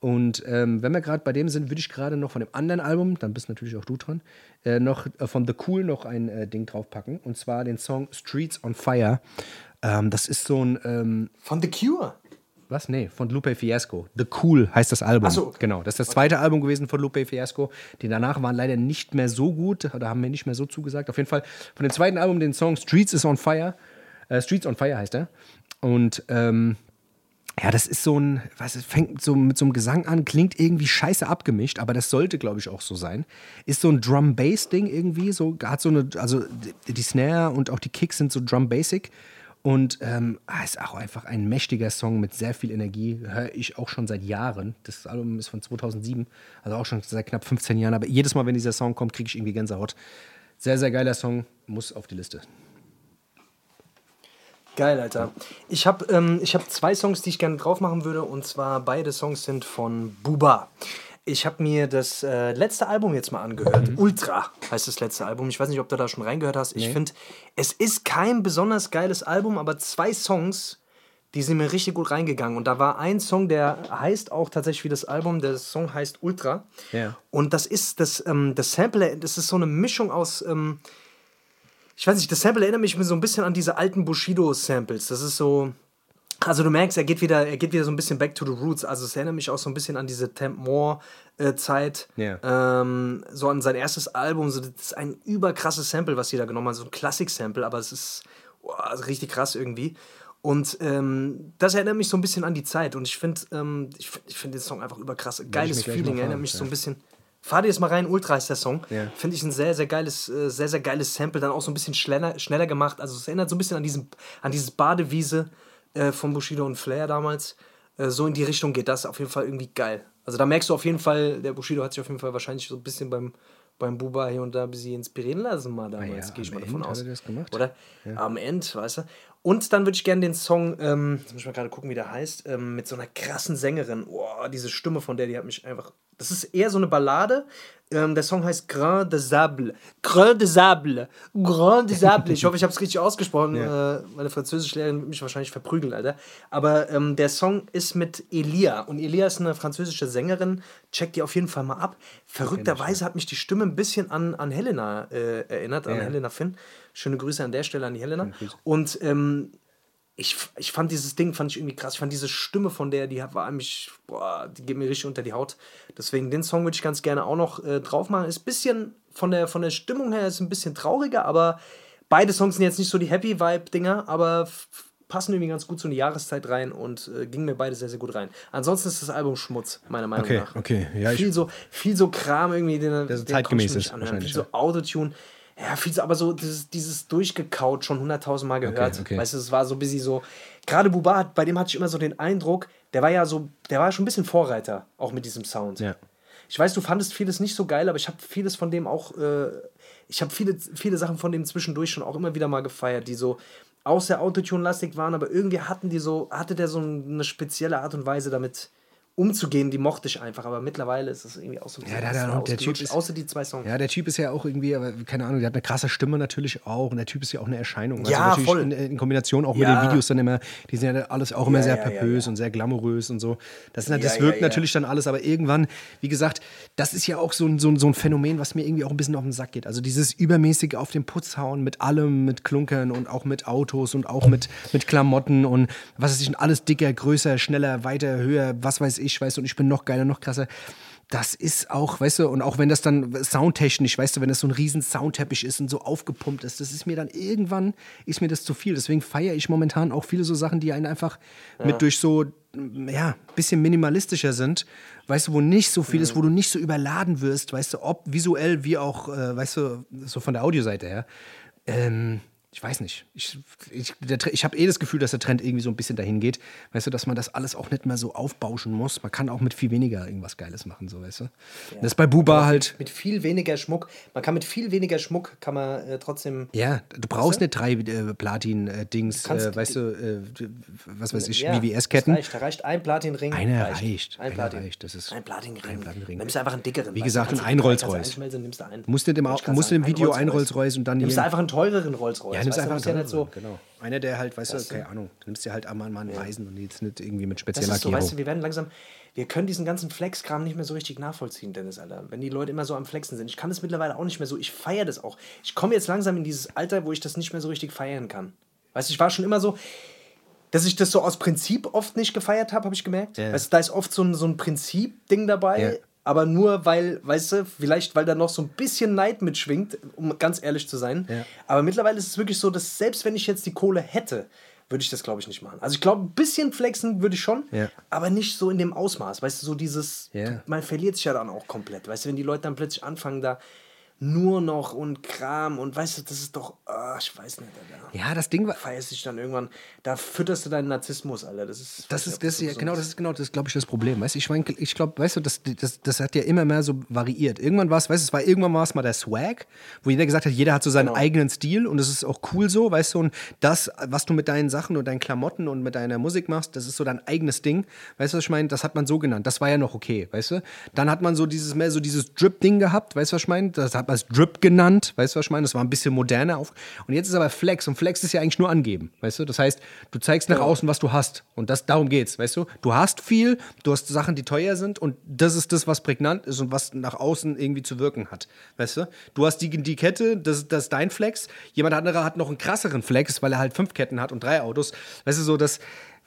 Und ähm, wenn wir gerade bei dem sind, würde ich gerade noch von dem anderen Album, dann bist natürlich auch du dran, äh, noch äh, von The Cool noch ein äh, Ding draufpacken. Und zwar den Song Streets on Fire. Ähm, das ist so ein, ähm, Von The Cure. Was? Nee, von Lupe Fiasco. The Cool heißt das Album. Ach so, okay. Genau, das ist das zweite Album gewesen von Lupe Fiasco. Die danach waren leider nicht mehr so gut, oder haben mir nicht mehr so zugesagt. Auf jeden Fall von dem zweiten Album den Song Streets is on Fire. Äh, Streets on Fire heißt er. Und ähm, ja, das ist so ein, was es fängt so mit so einem Gesang an, klingt irgendwie scheiße abgemischt, aber das sollte, glaube ich, auch so sein. Ist so ein Drum-Bass-Ding irgendwie, so, hat so eine, also die, die Snare und auch die Kicks sind so Drum-Basic. Und ähm, ah, ist auch einfach ein mächtiger Song mit sehr viel Energie. Höre ich auch schon seit Jahren. Das Album ist von 2007, also auch schon seit knapp 15 Jahren. Aber jedes Mal, wenn dieser Song kommt, kriege ich irgendwie Gänsehaut. Sehr, sehr geiler Song, muss auf die Liste. Geil, Alter. Ich habe ähm, hab zwei Songs, die ich gerne drauf machen würde. Und zwar beide Songs sind von Buba. Ich habe mir das äh, letzte Album jetzt mal angehört. Mhm. Ultra heißt das letzte Album. Ich weiß nicht, ob du da schon reingehört hast. Ich finde, es ist kein besonders geiles Album, aber zwei Songs, die sind mir richtig gut reingegangen. Und da war ein Song, der heißt auch tatsächlich wie das Album. Der Song heißt Ultra. Ja. Und das ist das, ähm, das Sample, das ist so eine Mischung aus. Ähm, ich weiß nicht, das Sample erinnert mich so ein bisschen an diese alten Bushido-Samples. Das ist so. Also du merkst, er geht wieder, er geht wieder so ein bisschen back to the roots. Also es erinnert mich auch so ein bisschen an diese Temp More äh, Zeit, Ja. ähm, so an sein erstes Album. So, das ist ein überkrasses Sample, was die da genommen haben, so ein Klassik-Sample, aber es ist boah, richtig krass irgendwie. Und ähm, das erinnert mich so ein bisschen an die Zeit. Und ich finde, ähm, ich, find- ich finde den Song einfach überkrass. Geiles Feeling, erinnert mich so ja. ein bisschen. Fahr dir jetzt mal rein, Ultra ist der Song. Ja. Finde ich ein sehr, sehr geiles, äh, sehr, sehr geiles Sample, dann auch so ein bisschen schneller, schneller gemacht. Also es erinnert so ein bisschen an, diesen, an dieses Badewiese äh, von Bushido und Flair damals. Äh, so in die Richtung geht das auf jeden Fall irgendwie geil. Also da merkst du auf jeden Fall, der Bushido hat sich auf jeden Fall wahrscheinlich so ein bisschen beim, beim Buba hier und da ein bisschen inspirieren lassen mal damals, ja, gehe ich mal davon hat aus. er das gemacht. Oder? Am Ende, weißt du? Und dann würde ich gerne den Song, ähm, jetzt muss ich mal gerade gucken, wie der heißt, ähm, mit so einer krassen Sängerin. Boah, diese Stimme von der, die hat mich einfach. Das ist eher so eine Ballade. Ähm, der Song heißt Grain de Sable. Grain de Sable. Grain de Sable. Ich hoffe, ich habe es richtig ausgesprochen. Äh, meine Französischlehrerin wird mich wahrscheinlich verprügeln, Alter. Aber ähm, der Song ist mit Elia. Und Elia ist eine französische Sängerin. Checkt die auf jeden Fall mal ab. Verrückterweise hat mich die Stimme ein bisschen an, an Helena äh, erinnert, an Ja. Helena Finn. Schöne Grüße an der Stelle an die Helena. Und ähm, ich, ich fand dieses Ding, fand ich irgendwie krass. Ich fand diese Stimme von der, die war mich, boah, die geht mir richtig unter die Haut. Deswegen den Song würde ich ganz gerne auch noch äh, drauf machen. Ist ein bisschen von der, von der Stimmung her ist ein bisschen trauriger, aber beide Songs sind jetzt nicht so die Happy Vibe-Dinger, aber passen irgendwie ganz gut so in die Jahreszeit rein und äh, gingen mir beide sehr, sehr gut rein. Ansonsten ist das Album Schmutz, meiner Meinung Okay, nach. okay. Ja, viel, so, viel so Kram irgendwie, den, den so zeitgemäß ist anhören. Viel so Autotune. Ja, viel aber so dieses, dieses durchgekaut schon hunderttausend Mal gehört. okay. Weißt du, es war so ein bisschen so. Gerade Buba, hat- bei dem hatte ich immer so den Eindruck, der war ja so, der war schon ein bisschen Vorreiter, auch mit diesem Sound. Ja. Ich weiß, du fandest vieles nicht so geil, aber ich habe vieles von dem auch, äh, ich habe viele, viele Sachen von dem zwischendurch schon auch immer wieder mal gefeiert, die so auch sehr Autotune-lastig waren, aber irgendwie hatten die so, hatte der so eine spezielle Art und Weise damit umzugehen, die mochte ich einfach, aber mittlerweile ist es irgendwie auch so ein Ja, der- der- der Typ ist- außer die zwei Songs. Ja, der Typ ist ja auch irgendwie, keine Ahnung, der hat eine krasse Stimme natürlich auch und der Typ ist ja auch eine Erscheinung. Also Ja, natürlich voll. In, in Kombination auch Ja. mit den Videos dann immer, die sind ja alles auch immer Ja, sehr ja, ja. und sehr glamourös und so. Das, ist, das wirkt natürlich dann alles, aber irgendwann, wie gesagt, das ist ja auch so ein, so, ein, so ein Phänomen, was mir irgendwie auch ein bisschen auf den Sack geht. Also dieses übermäßige auf den Putz hauen mit allem, mit Klunkern und auch mit Autos und auch mit, mit Klamotten und was weiß ich, und alles dicker, größer, schneller, weiter, höher, was weiß ich, weißt du, und ich bin noch geiler, noch krasser. Das ist auch, weißt du, und auch wenn das dann soundtechnisch, weißt du, wenn das so ein riesen Soundteppich ist und so aufgepumpt ist, das ist mir dann irgendwann, ist mir das zu viel. Deswegen feiere ich momentan auch viele so Sachen, die einen einfach mit durch so, ja, bisschen minimalistischer sind, weißt du, wo nicht so viel ist, wo du nicht so überladen wirst, weißt du, ob visuell wie auch, äh, weißt du, so von der Audioseite her. Ähm, ich weiß nicht. Ich, ich, ich habe eh das Gefühl, dass der Trend irgendwie so ein bisschen dahin geht. Weißt du, dass man das alles auch nicht mehr so aufbauschen muss. Man kann auch mit viel weniger irgendwas Geiles machen, so weißt du. Das ist bei Buba halt. Mit viel weniger Schmuck, man kann mit viel weniger Schmuck, kann man äh, trotzdem Ja, du brauchst nicht drei äh, Platin-Dings, kannst äh, weißt du, äh, was weiß ich, Ja, Reicht, da reicht ein Platinring. Einer reicht. Ein Einer Platin. reicht. Das ist ein Platinring. ein Platinring. Nimmst du einfach einen dickeren. Wie gesagt, ein Rolls-Royce. Musst du grad musst du ein Video ein Rolls-Royce und dann Nimmst du einfach einen teureren Rolls-Royce. Ja, nimmst du, einfach ja nicht so. genau. Einer, der halt, weißt du, keine Ahnung, du nimmst dir halt einmal mal einen Weisen und jetzt nicht irgendwie mit Das spezieller ist so, weißt du, wir werden langsam, wir können diesen ganzen Flex-Kram nicht mehr so richtig nachvollziehen, Dennis, Alter. Wenn die Leute immer so am Flexen sind. Ich kann das mittlerweile auch nicht mehr so, ich feiere das auch. Ich komme jetzt langsam in dieses Alter, wo ich das nicht mehr so richtig feiern kann. Weißt du, ich war schon immer so, dass ich das so aus Prinzip oft nicht gefeiert habe, habe ich gemerkt. Ja. Weißt du, da ist oft so ein, so ein Prinzip-Ding dabei. Ja. Aber nur weil, weißt du, vielleicht weil da noch so ein bisschen Neid mitschwingt, um ganz ehrlich zu sein. Ja. Aber mittlerweile ist es wirklich so, dass selbst wenn ich jetzt die Kohle hätte, würde ich das, glaube ich, nicht machen. Also ich glaube, ein bisschen flexen würde ich schon, Ja. aber nicht so in dem Ausmaß. Weißt du, so dieses, Ja. man verliert sich ja dann auch komplett. Weißt du, wenn die Leute dann plötzlich anfangen, da nur noch und Kram und weißt du, das ist doch, ah, ich weiß nicht, Alter. Ja, das Ding war. Feierst dich dann irgendwann, da fütterst du deinen Narzissmus, Alter. Das ist, Das ist, das ist ja, genau, das ist genau, das ist, glaube ich, das Problem. Weißt du, ich, mein, ich glaube, weißt du, das, das, das hat ja immer mehr so variiert. Irgendwann war es, weißt du, es war irgendwann war es mal der Swag, wo jeder gesagt hat, jeder hat so seinen Genau. eigenen Stil und das ist auch cool so, weißt du, und das, was du mit deinen Sachen und deinen Klamotten und mit deiner Musik machst, das ist so dein eigenes Ding. Weißt du, was ich meine? Das hat man so genannt. Das war ja noch okay, weißt du? Dann hat man so dieses mehr so dieses Drip-Ding gehabt, weißt du, was ich meine? Das hat man als Drip genannt, weißt du, was ich meine? Das war ein bisschen moderner auf. Und jetzt ist aber Flex und Flex ist ja eigentlich nur angeben, weißt du? Das heißt, du zeigst nach außen, was du hast und das darum geht's, weißt du? Du hast viel, du hast Sachen, die teuer sind und das ist das, was prägnant ist und was nach außen irgendwie zu wirken hat, weißt du? Du hast die, die Kette, das, das ist dein Flex. Jemand anderer hat noch einen krasseren Flex, weil er halt fünf Ketten hat und drei Autos. Weißt du, so das,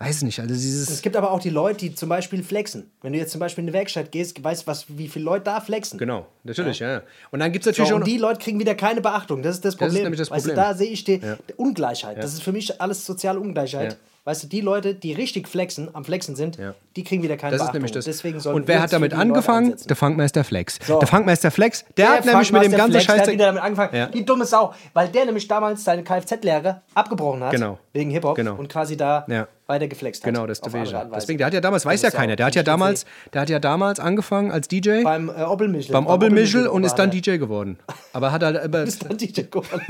weiß ich nicht, also dieses Es gibt aber auch die Leute, die zum Beispiel flexen. Wenn du jetzt zum Beispiel in eine Werkstatt gehst, weißt du, was, wie viele Leute da flexen. Genau, natürlich, ja. ja. Und dann gibt es natürlich So, auch und die Leute kriegen wieder keine Beachtung. Das ist das ist Problem. nämlich das Weißt du, Problem. da sehe ich die die Ungleichheit. Das ist für mich alles soziale Ungleichheit. Weißt du, die Leute, die richtig flexen, am Flexen sind, Ja. die kriegen wieder keine Das ist Beachtung. nämlich das. Deswegen und wer hat damit angefangen? Der Funkmeister Flex. So. Der Funkmeister Flex, der, hat Der nämlich mit dem ganzen Flex, der Scheiß. hat wieder damit angefangen. Ja. Die dumme Sau. Weil der nämlich damals seine Kfz-Lehre abgebrochen hat. Genau. Wegen Hip-Hop. Genau. Und quasi da Ja. weiter geflext hat. Genau, das ist der. Deswegen, der hat ja damals, weiß ja keiner, der hat ja damals, der hat ja damals angefangen als DJ Beim äh, Obbelmichel. beim Obbelmichel und ist dann DJ geworden. Aber hat halt, aber, Ist dann DJ geworden.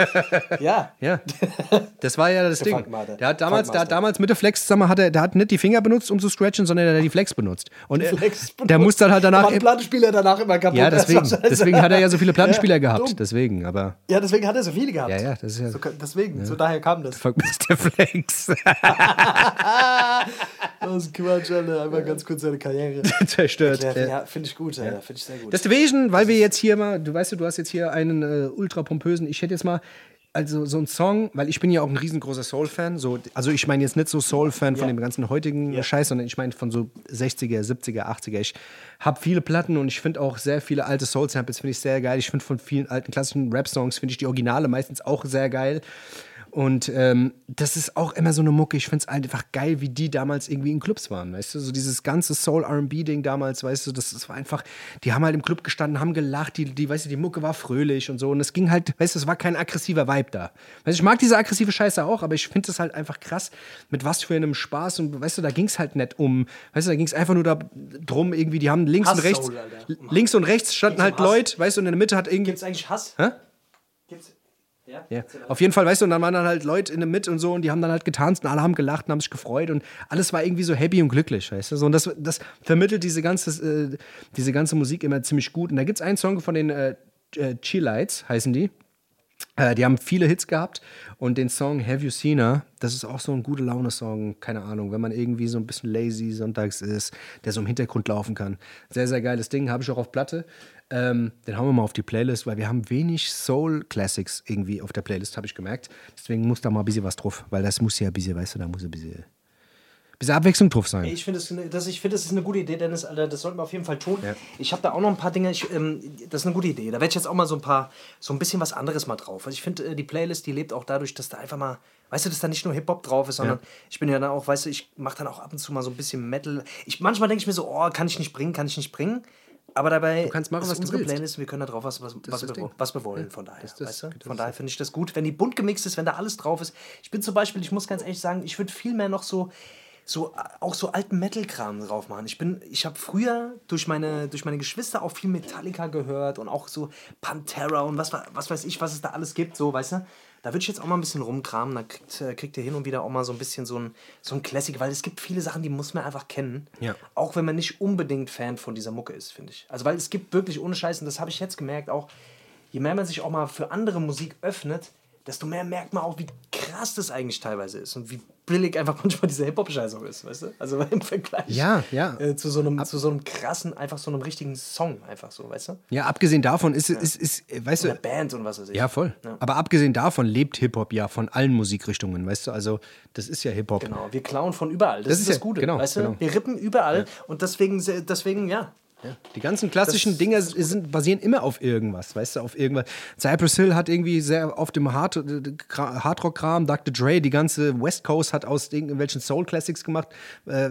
ja. ja, das war ja das Ding. Der hat damals, der hat Funkmaster. damals mit der Flex zusammen, hat er, der hat nicht die Finger benutzt, um zu scratchen, sondern der hat die Flex benutzt. Und er, Flex der muss dann halt danach, Da waren Plattenspieler danach immer kaputt. ja, deswegen, deswegen hat er ja so viele Plattenspieler Ja, gehabt, dumm. deswegen, aber Ja, deswegen hat er so viele gehabt. ja, ja, das ist ja So, deswegen, so daher kam das. Funkmeister Flex. Das ist Quatsch, Alter. Einmal ganz kurz seine Karriere. Zerstört. Ja, Ja. ja finde ich gut, Alter. Finde ich sehr gut. Deswegen, weil wir jetzt hier mal, du weißt du, du hast jetzt hier einen äh, ultra pompösen, ich hätte jetzt mal, also so ein Song, weil ich bin ja auch ein riesengroßer Soul-Fan, so, also ich meine jetzt nicht so Soul-Fan von Ja. dem ganzen heutigen Ja. Scheiß, sondern ich meine von so 60er, 70er, 80er. Ich habe viele Platten und ich finde auch sehr viele alte Soul-Samples, finde ich sehr geil. Ich finde von vielen alten klassischen Rap-Songs, finde ich die Originale meistens auch sehr geil. Und ähm, das ist auch immer so eine Mucke. Ich finde es einfach geil, wie die damals irgendwie in Clubs waren, weißt du? So dieses ganze Soul-RB-Ding damals, weißt du, das, das war einfach, die haben halt im Club gestanden, haben gelacht, die, die, weißt du, die Mucke war fröhlich und so. Und es ging halt, weißt du, es war kein aggressiver Vibe da. Weißt du, ich mag diese aggressive Scheiße auch, aber ich finde es halt einfach krass, mit was für einem Spaß und weißt du, da ging es halt nicht um, weißt du, da ging es einfach nur da drum, irgendwie, die haben links und Hass rechts, Soul, links und rechts standen halt? Leute, weißt du, und in der Mitte hat irgendwie. Gibt es eigentlich Hass? Hä? Gibt's? Ja? Ja. Auf jeden Fall, weißt du, und dann waren dann halt Leute in der Mitte und so und die haben dann halt getanzt und alle haben gelacht und haben sich gefreut und alles war irgendwie so happy und glücklich, weißt du? So, und das, das vermittelt diese ganze, äh, diese ganze Musik immer ziemlich gut. Und da gibt es einen Song von den äh, äh, Cheelites, heißen die. Äh, die haben viele Hits gehabt und den Song Have You Seen Her, das ist auch so ein gute Laune-Song, keine Ahnung, wenn man irgendwie so ein bisschen lazy sonntags ist, der so im Hintergrund laufen kann. Sehr, sehr geiles Ding, habe ich auch auf Platte. Ähm, den hauen wir mal auf die Playlist, weil wir haben wenig Soul-Classics irgendwie auf der Playlist, habe ich gemerkt. Deswegen muss da mal ein bisschen was drauf, weil das muss ja ein bisschen, weißt du, da muss ein bisschen, bisschen Abwechslung drauf sein. Ich finde, das, eine- das, ich finde, das ist eine gute Idee, Dennis, Alter. Das sollten wir auf jeden Fall tun. Ja. Ich habe da auch noch ein paar Dinge. Ich, ähm, das ist eine gute Idee. Da werde ich jetzt auch mal so ein paar, so ein bisschen was anderes mal drauf. Also ich finde, äh, die Playlist, die lebt auch dadurch, dass da einfach mal, weißt du, dass da nicht nur Hip-Hop drauf ist, sondern ich bin ja dann auch, weißt du, ich mache dann auch ab und zu mal so ein bisschen Metal. Ich, manchmal denke ich mir so, oh, kann ich nicht bringen, kann ich nicht bringen. Aber dabei du kannst machen, ist was du unsere willst. Playlist, wir können da drauf was, was, was, wir, was wir wollen, von daher. das- weißt du? Von daher finde ich das gut. Wenn die bunt gemixt ist, wenn da alles drauf ist. Ich bin zum Beispiel, ich muss ganz ehrlich sagen, ich würde viel mehr noch so, so auch so alten Metal-Kram drauf machen. Ich bin, ich habe früher durch meine, durch meine Geschwister auch viel Metallica gehört und auch so Pantera und was, was weiß ich, was es da alles gibt, so, weißt du? Da würde ich jetzt auch mal ein bisschen rumkramen, da kriegt, äh, kriegt ihr hin und wieder auch mal so ein bisschen so ein, so ein Classic, weil es gibt viele Sachen, die muss man einfach kennen. Ja. Auch wenn man nicht unbedingt Fan von dieser Mucke ist, finde ich. Also, weil es gibt wirklich ohne Scheiß, und das habe ich jetzt gemerkt, auch je mehr man sich auch mal für andere Musik öffnet, desto mehr merkt man auch, wie krass das eigentlich teilweise ist und wie billig einfach manchmal diese Hip-Hop-Scheiße ist, weißt du? Also im Vergleich Ja, ja. Äh, zu, so einem, zu so einem krassen, einfach so einem richtigen Song, einfach so, weißt du? Ja, abgesehen davon ist, ist, ist, ist weißt Eine du, Band und was weiß ich. ja, voll. Aber abgesehen davon lebt Hip-Hop ja von allen Musikrichtungen, weißt du? Also, das ist ja Hip-Hop. Genau, wir klauen von überall. Das, Das ist das ja- Gute, genau, weißt du? genau. Wir rippen überall und deswegen, deswegen, ja, Die ganzen klassischen Dinger sind, basieren immer auf irgendwas, weißt du, auf irgendwas. Cypress Hill hat irgendwie sehr auf dem Hard, Hardrock-Kram, Dr. Dre, die ganze West Coast hat aus irgendwelchen Soul Classics gemacht, äh,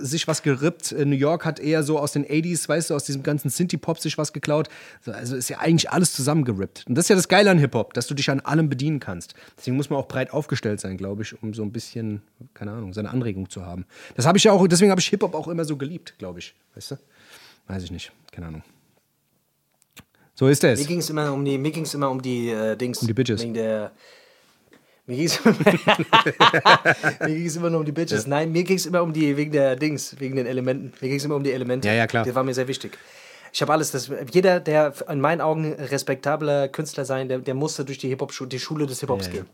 sich was gerippt. New York hat eher so aus den 80s, weißt du, aus diesem ganzen Synthie-Pop sich was geklaut. Also ist ja eigentlich alles zusammengerippt. Und das ist ja das Geile an Hip-Hop, dass du dich an allem bedienen kannst. Deswegen muss man auch breit aufgestellt sein, glaube ich, um so ein bisschen, keine Ahnung, seine Anregung zu haben. Das habe ich ja auch, deswegen habe ich Hip-Hop auch immer so geliebt, glaube ich, weißt du? Weiß ich nicht, keine Ahnung. So ist es. Mir ging es immer um die, mir ging's immer um die äh, Dings. Um die Bitches. Wegen der. Mir ging es immer nur um die Bitches. Ja. Nein, mir ging es immer um die, wegen der Dings, wegen den Elementen. Mir ging es immer um die Elemente. Ja, ja, klar. Das war mir sehr wichtig. Ich habe alles, das, jeder, der in meinen Augen respektabler Künstler sein, der, der musste durch die Hip-Hop-Schule, die Schule des Hip-Hops ja, gehen.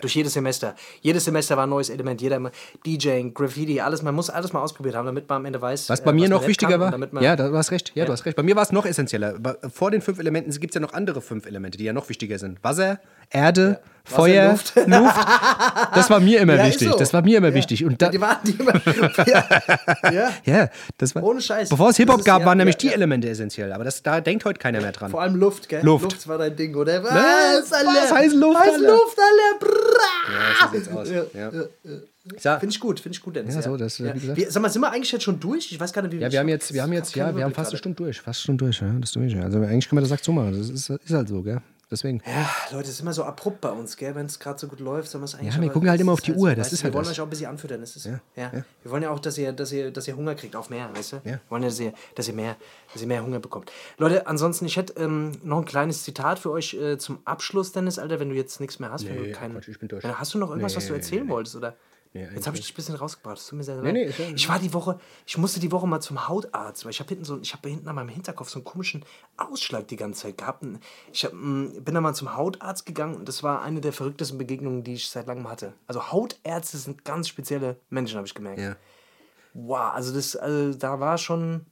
Durch jedes Semester. Jedes Semester war ein neues Element. Jeder DJing, Graffiti, alles. Man muss alles mal ausprobiert haben, damit man am Ende weiß. Was bei äh, mir noch wichtiger war. Ja, du hast recht. Ja, ja, du hast recht. Bei mir war es noch essentieller. Vor den fünf Elementen gibt es ja noch andere fünf Elemente, die ja noch wichtiger sind. Wasser, Erde, ja. Feuer, Luft. Luft. Das war mir immer ja, wichtig. So. Das war mir immer wichtig. Und da, die waren die immer. ja. ja, das war. Ohne Scheiß. Bevor es Hip-Hop gab, waren nämlich die Elemente essentiell. Aber das, da denkt heute keiner mehr dran. Vor allem Luft, gell? Luft. Luft war dein Ding, oder? Was? Was, was heißt Luft? Heißt Luft, alle. Ja, so sieht's aus. Ja. Ja. Finde ich gut, finde ich gut, Dennis. Ja, so, das, ja. Wir, sag mal, sind wir eigentlich jetzt schon durch? Ich weiß gar nicht, wie Ja, wir haben jetzt, wir haben jetzt, ja, wir haben fast eine Stunde durch. Fast eine Stunde durch, ja. Das durch. Also eigentlich können wir das Sack so machen. Das ist, ist halt so, gell? Deswegen. Ja, Leute, es ist immer so abrupt bei uns, gell? Wenn es gerade so gut läuft, soll man es eigentlich. Ja, wir gucken halt immer auf die Uhr. Das ist halt wir wollen euch auch ein bisschen anfüttern. Das ist, ja. Ja. ja. Wir wollen ja auch, dass ihr, dass, ihr, dass ihr Hunger kriegt auf mehr, weißt du? Ja. Wir wollen ja, dass ihr, dass ihr, mehr, dass ihr mehr Hunger bekommt. Leute, ansonsten, ich hätte ähm, noch ein kleines Zitat für euch äh, zum Abschluss, Dennis, Alter, wenn du jetzt nichts mehr hast. Nee, wenn du kein, Quatsch, ich bin durch. Hast du noch irgendwas, nee, was du erzählen nee, wolltest, oder? Nee, Jetzt habe ich dich ein bisschen rausgebracht. Das tut mir sehr leid. Nee, nee, ich war die Woche, ich musste die Woche mal zum Hautarzt, weil ich habe hinten so, ich habe hinten an meinem Hinterkopf so einen komischen Ausschlag die ganze Zeit gehabt. Ich hab, bin dann mal zum Hautarzt gegangen und das war eine der verrücktesten Begegnungen, die ich seit langem hatte. Also Hautärzte sind ganz spezielle Menschen, habe ich gemerkt. Ja. Wow, also das, also da war schon,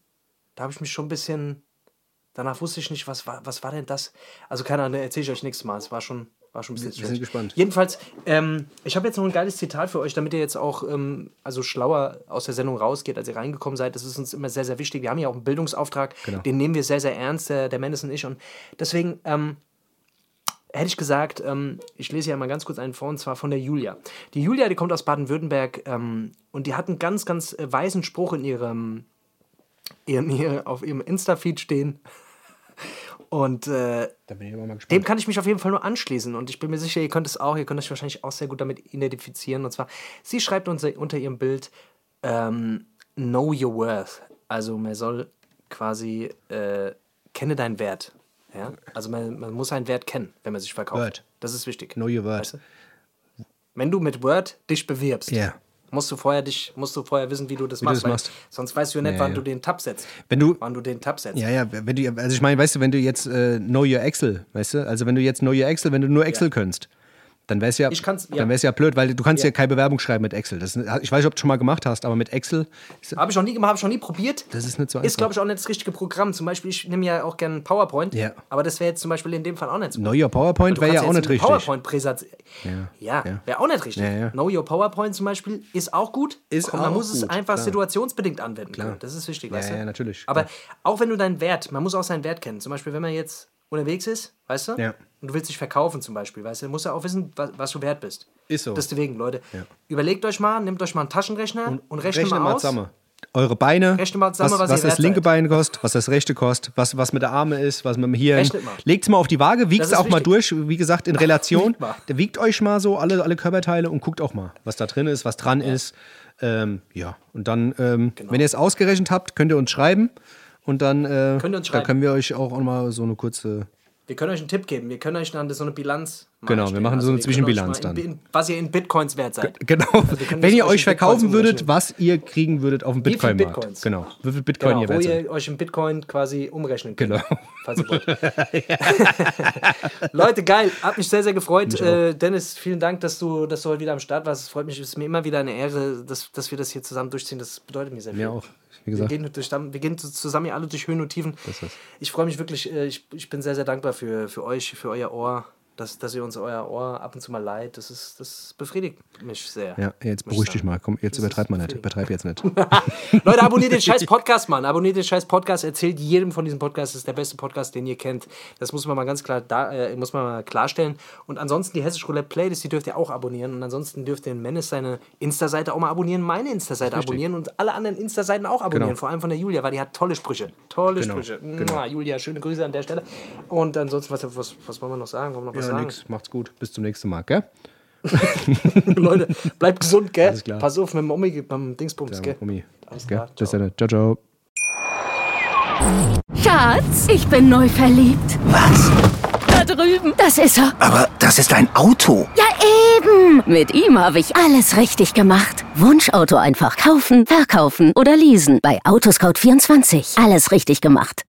da habe ich mich schon ein bisschen, danach wusste ich nicht, was war, was war denn das? Also keine Ahnung, erzähle ich euch nächstes Mal. Es war schon war schon ein bisschen Wir sind gespannt. Jedenfalls, ähm, ich habe jetzt noch ein geiles Zitat für euch, damit ihr jetzt auch ähm, also schlauer aus der Sendung rausgeht, als ihr reingekommen seid. Das ist uns immer sehr, sehr wichtig. Wir haben ja auch einen Bildungsauftrag, genau. den nehmen wir sehr, sehr ernst, der, der Mendes und ich. Und deswegen ähm, hätte ich gesagt, ähm, ich lese ja mal ganz kurz einen vor, und zwar von der Julia. Die Julia, die kommt aus Baden-Württemberg ähm, und die hat einen ganz, ganz äh, weisen Spruch in ihrem, ihrem, ihrem auf ihrem Insta-Feed stehen. Und äh, dem kann ich mich auf jeden Fall nur anschließen. Und ich bin mir sicher, ihr könnt es auch, ihr könnt euch wahrscheinlich auch sehr gut damit identifizieren. Und zwar, sie schreibt unter, unter ihrem Bild ähm, Know your worth. Also man soll quasi äh, kenne deinen Wert. Ja? Also man, man muss seinen Wert kennen, wenn man sich verkauft. Word. Das ist wichtig. Know your worth. Weißt du? Wenn du mit Word dich bewirbst, yeah musst du vorher dich, musst du vorher wissen, wie du das wie machst. Du das machst. Sonst weißt du ja nicht, ja, wann ja. du den Tab setzt. Wenn du, wann du den Tab setzt. Ja, ja, wenn du, also ich meine, weißt du, wenn du jetzt äh, Know Your Excel, weißt du, also wenn du jetzt Know Your Excel, wenn du nur Excel ja. könntest, dann wäre es ja, ja. Ja blöd, weil du kannst ja, ja keine Bewerbung schreiben mit Excel. Das, ich weiß nicht, ob du schon mal gemacht hast, aber mit Excel. Habe ich noch nie gemacht, habe ich noch nie probiert. Das ist nicht so einfach. Ist, glaube ich, auch nicht das richtige Programm. Zum Beispiel, ich nehme ja auch gerne PowerPoint. Ja. Aber das wäre jetzt zum Beispiel in dem Fall auch nicht so. Know Your PowerPoint wäre ja auch nicht richtig. PowerPoint. Ja, ja. wäre auch nicht richtig. Know Your PowerPoint zum Beispiel ist auch gut. Ist man auch muss gut, es einfach klar. situationsbedingt anwenden klar. können. Das ist wichtig, ja, weißt du? Ja, natürlich. Aber klar. auch wenn du deinen Wert, man muss auch seinen Wert kennen. Zum Beispiel, wenn man jetzt unterwegs ist, weißt du? Ja. Und du willst dich verkaufen zum Beispiel, weißt du? Musst ja auch wissen, was, was du wert bist. Ist so. Deswegen, Leute, Ja. überlegt euch mal, nehmt euch mal einen Taschenrechner und, und rechnet Rechne mal aus. zusammen. Eure Beine, Rechne mal zusammen, was, was was das linke seid. Bein kostet, was das rechte kostet, was, was mit der Arme ist, was mit dem Hirn. Mal. Legt es mal auf die Waage, wiegt es auch mal wichtig. durch, wie gesagt, in Relation. Wiegt mal. Wiegt euch mal so alle, alle Körperteile und guckt auch mal, was da drin ist, was dran ist. Ähm, ja, und dann, ähm, Genau. wenn ihr es ausgerechnet habt, könnt ihr uns schreiben. Und dann, äh, Könnt ihr uns dann schreiben. können wir euch auch mal so eine kurze. Wir können euch einen Tipp geben. Wir können euch dann so eine Bilanz machen. Genau, wir machen so eine können euch Zwischenbilanz dann. in, was ihr in Bitcoins wert seid. Genau, Also wenn ihr euch verkaufen würdet, was ihr kriegen würdet auf dem Wie viel Bitcoin-Markt. Bitcoins? Genau, wie viel Bitcoin Genau, ihr wo wert seid. ihr euch in Bitcoin quasi umrechnen könnt. Genau. Falls ihr wollt. Leute, geil. Hat mich sehr, sehr gefreut. Äh, Dennis, vielen Dank, dass du, dass du heute wieder am Start warst. Es freut mich, es ist mir immer wieder eine Ehre, dass, dass wir das hier zusammen durchziehen. Das bedeutet mir sehr viel. Mir auch, wie Wir gesagt. gehen, durch, wir gehen zusammen hier alle durch Höhen und Tiefen. Ich freue mich wirklich, äh, ich, ich bin sehr, sehr dankbar für, für euch, für euer Ohr, dass, dass ihr uns euer Ohr ab und zu mal leiht. Das, ist, das befriedigt mich sehr. Ja, jetzt beruhig dich mal. Komm, jetzt übertreib mal nicht. Übertreib jetzt nicht. Leute, abonniert den scheiß Podcast, Mann. Abonniert den scheiß Podcast. Erzählt jedem von diesem Podcast. Das ist der beste Podcast, den ihr kennt. Das muss man mal ganz klar da, äh, muss man mal klarstellen. Und ansonsten die Hessisch Roulette Playlist, die dürft ihr auch abonnieren. Und ansonsten dürft ihr in Menace seine Insta-Seite auch mal abonnieren, meine Insta-Seite abonnieren und alle anderen Insta-Seiten auch abonnieren. Genau. Vor allem von der Julia, weil die hat tolle Sprüche. Tolle Genau, Sprüche. genau. Mua, Julia, schöne Grüße an der Stelle. Und ansonsten, was, was, was wollen wir noch sagen? Wir noch was sagen? nix. Macht's gut. Bis zum nächsten Mal, gell? Leute, bleibt gesund, gell? Alles klar. Pass auf mit dem Omi, beim Dingsbums, Ja, gell? Omi. Alles klar. Bis dann. Ciao, ciao. Schatz, ich bin neu verliebt. Was? Da drüben. Das ist er. Aber das ist ein Auto. Ja, eben. Mit ihm habe ich alles richtig gemacht. Wunschauto einfach kaufen, verkaufen oder leasen. Bei Autoscout24. Alles richtig gemacht.